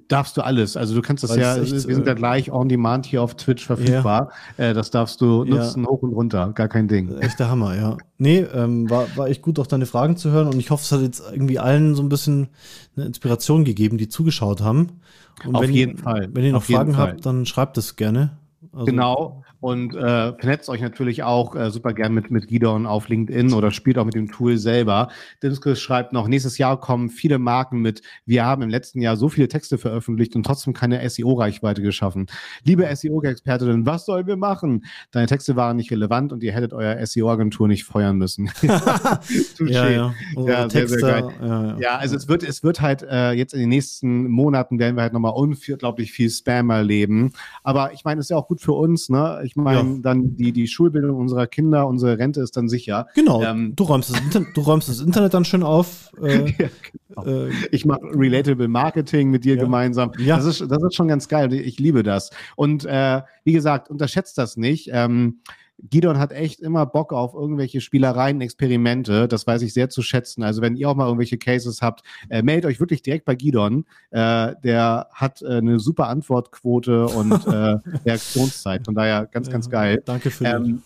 Darfst du alles. Also du kannst das Weil ja, echt, wir sind ja äh, gleich on demand hier auf Twitch verfügbar. Ja. Äh, das darfst du nutzen, ja. hoch und runter. Gar kein Ding. Echter Hammer, ja. Nee, ähm, war, war echt gut, auch deine Fragen zu hören und ich hoffe, es hat jetzt irgendwie allen so ein bisschen eine Inspiration gegeben, die zugeschaut haben. Und auf wenn jeden ihr, Fall. Wenn ihr noch auf Fragen habt, dann schreibt es gerne. Also, genau. Und äh, vernetzt euch natürlich auch äh, super gern mit, mit Gidon auf LinkedIn oder spielt auch mit dem Tool selber. Dimskis schreibt noch, nächstes Jahr kommen viele Marken mit, wir haben im letzten Jahr so viele Texte veröffentlicht und trotzdem keine SEO-Reichweite geschaffen. Liebe SEO-Expertin, was sollen wir machen? Deine Texte waren nicht relevant und ihr hättet euer SEO-Agentur nicht feuern müssen. ja, ja. ja sehr, sehr. Ja, ja. ja, also es wird, es wird halt äh, jetzt in den nächsten Monaten werden wir halt nochmal unglaublich viel Spam erleben. Aber ich meine, es ist ja auch gut für uns, ne? Ich meine, ja. dann die, die Schulbildung unserer Kinder, unsere Rente ist dann sicher. Genau. Ähm, du, räumst das Inter du räumst das Internet dann schön auf. Äh, ja, genau. äh, ich mache Relatable Marketing mit dir ja. gemeinsam. Ja. Das, ist, das ist schon ganz geil. Ich liebe das. Und äh, wie gesagt, unterschätzt das nicht. Ähm, Gidon hat echt immer Bock auf irgendwelche Spielereien, Experimente. Das weiß ich sehr zu schätzen. Also wenn ihr auch mal irgendwelche Cases habt, äh, meldet euch wirklich direkt bei Gidon. Äh, der hat äh, eine super Antwortquote und äh, Reaktionszeit. Von daher ganz, ganz geil. Danke für ähm,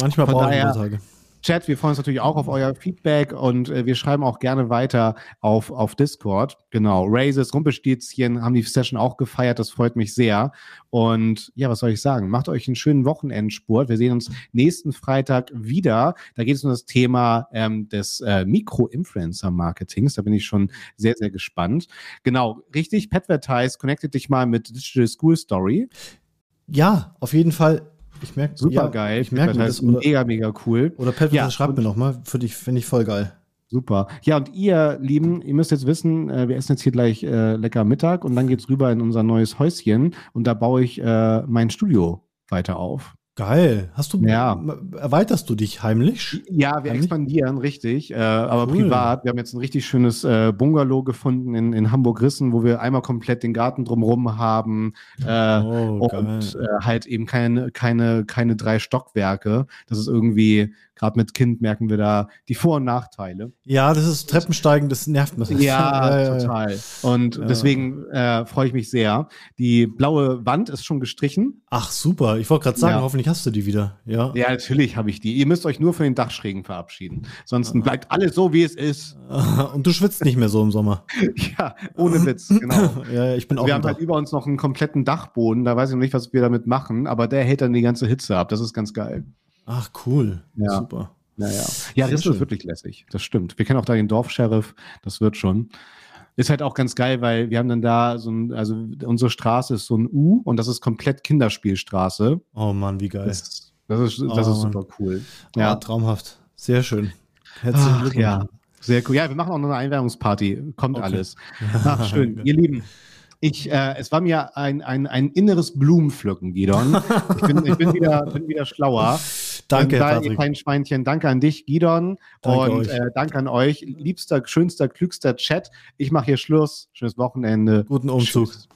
Manchmal brauchen wir Tage. Chat, wir freuen uns natürlich auch auf euer Feedback und äh, wir schreiben auch gerne weiter auf, auf Discord. Genau, Raises, Rumpelstilzchen haben die Session auch gefeiert, das freut mich sehr. Und ja, was soll ich sagen? Macht euch einen schönen Wochenendspurt. Wir sehen uns nächsten Freitag wieder. Da geht es um das Thema ähm, des äh, Mikro-Influencer-Marketings. Da bin ich schon sehr, sehr gespannt. Genau, richtig, Petvertise, connectet dich mal mit Digital School Story. Ja, auf jeden Fall ich merke, super ja, geil. Ich merke das. Oder, mega, mega cool. Oder Pep, ja, schreibt mir nochmal. Für dich finde ich voll geil. Super. Ja, und ihr, Lieben, ihr müsst jetzt wissen, äh, wir essen jetzt hier gleich äh, lecker Mittag und dann geht's rüber in unser neues Häuschen und da baue ich äh, mein Studio weiter auf. Geil. Hast du, ja. erweiterst du dich heimlich? Ja, wir heimlich? expandieren, richtig, äh, aber cool. privat. Wir haben jetzt ein richtig schönes äh, Bungalow gefunden in, in Hamburg-Rissen, wo wir einmal komplett den Garten drumherum haben äh, oh, und äh, halt eben keine, keine, keine drei Stockwerke. Das ist irgendwie gerade mit Kind merken wir da die Vor- und Nachteile. Ja, das ist Treppensteigen, das nervt mich. Ja, ja total. Und ja. deswegen äh, freue ich mich sehr. Die blaue Wand ist schon gestrichen. Ach, super. Ich wollte gerade sagen, ja. hoffentlich hast du die wieder. Ja, ja natürlich habe ich die. Ihr müsst euch nur von den Dachschrägen verabschieden. Sonst bleibt alles so, wie es ist. Und du schwitzt nicht mehr so im Sommer. ja, ohne Witz, genau. ja, ich bin auch wir haben halt über uns noch einen kompletten Dachboden. Da weiß ich noch nicht, was wir damit machen, aber der hält dann die ganze Hitze ab. Das ist ganz geil. Ach, cool. Ja. Super. Naja. Ja, das ist wirklich lässig. Das stimmt. Wir kennen auch da den Dorfsheriff. Das wird schon. Ist halt auch ganz geil, weil wir haben dann da so ein, also unsere Straße ist so ein U und das ist komplett Kinderspielstraße. Oh Mann, wie geil. Das, das ist, das oh, ist super cool. Ja, oh, traumhaft. Sehr schön. Herzlichen Glückwunsch. Ja, sehr cool. Ja, wir machen auch noch eine Einwerbungsparty. Kommt okay. alles. Ach, schön. Ihr Lieben, Ich, äh, es war mir ein, ein, ein inneres Blumenpflücken, Gidon. Ich bin, ich bin, wieder, bin wieder schlauer. Danke, da, ihr kleinen Schweinchen. Danke an dich, Gidon. Danke und äh, danke an euch. Liebster, schönster, klügster Chat. Ich mache hier Schluss. Schönes Wochenende. Guten Umzug. Tschüss.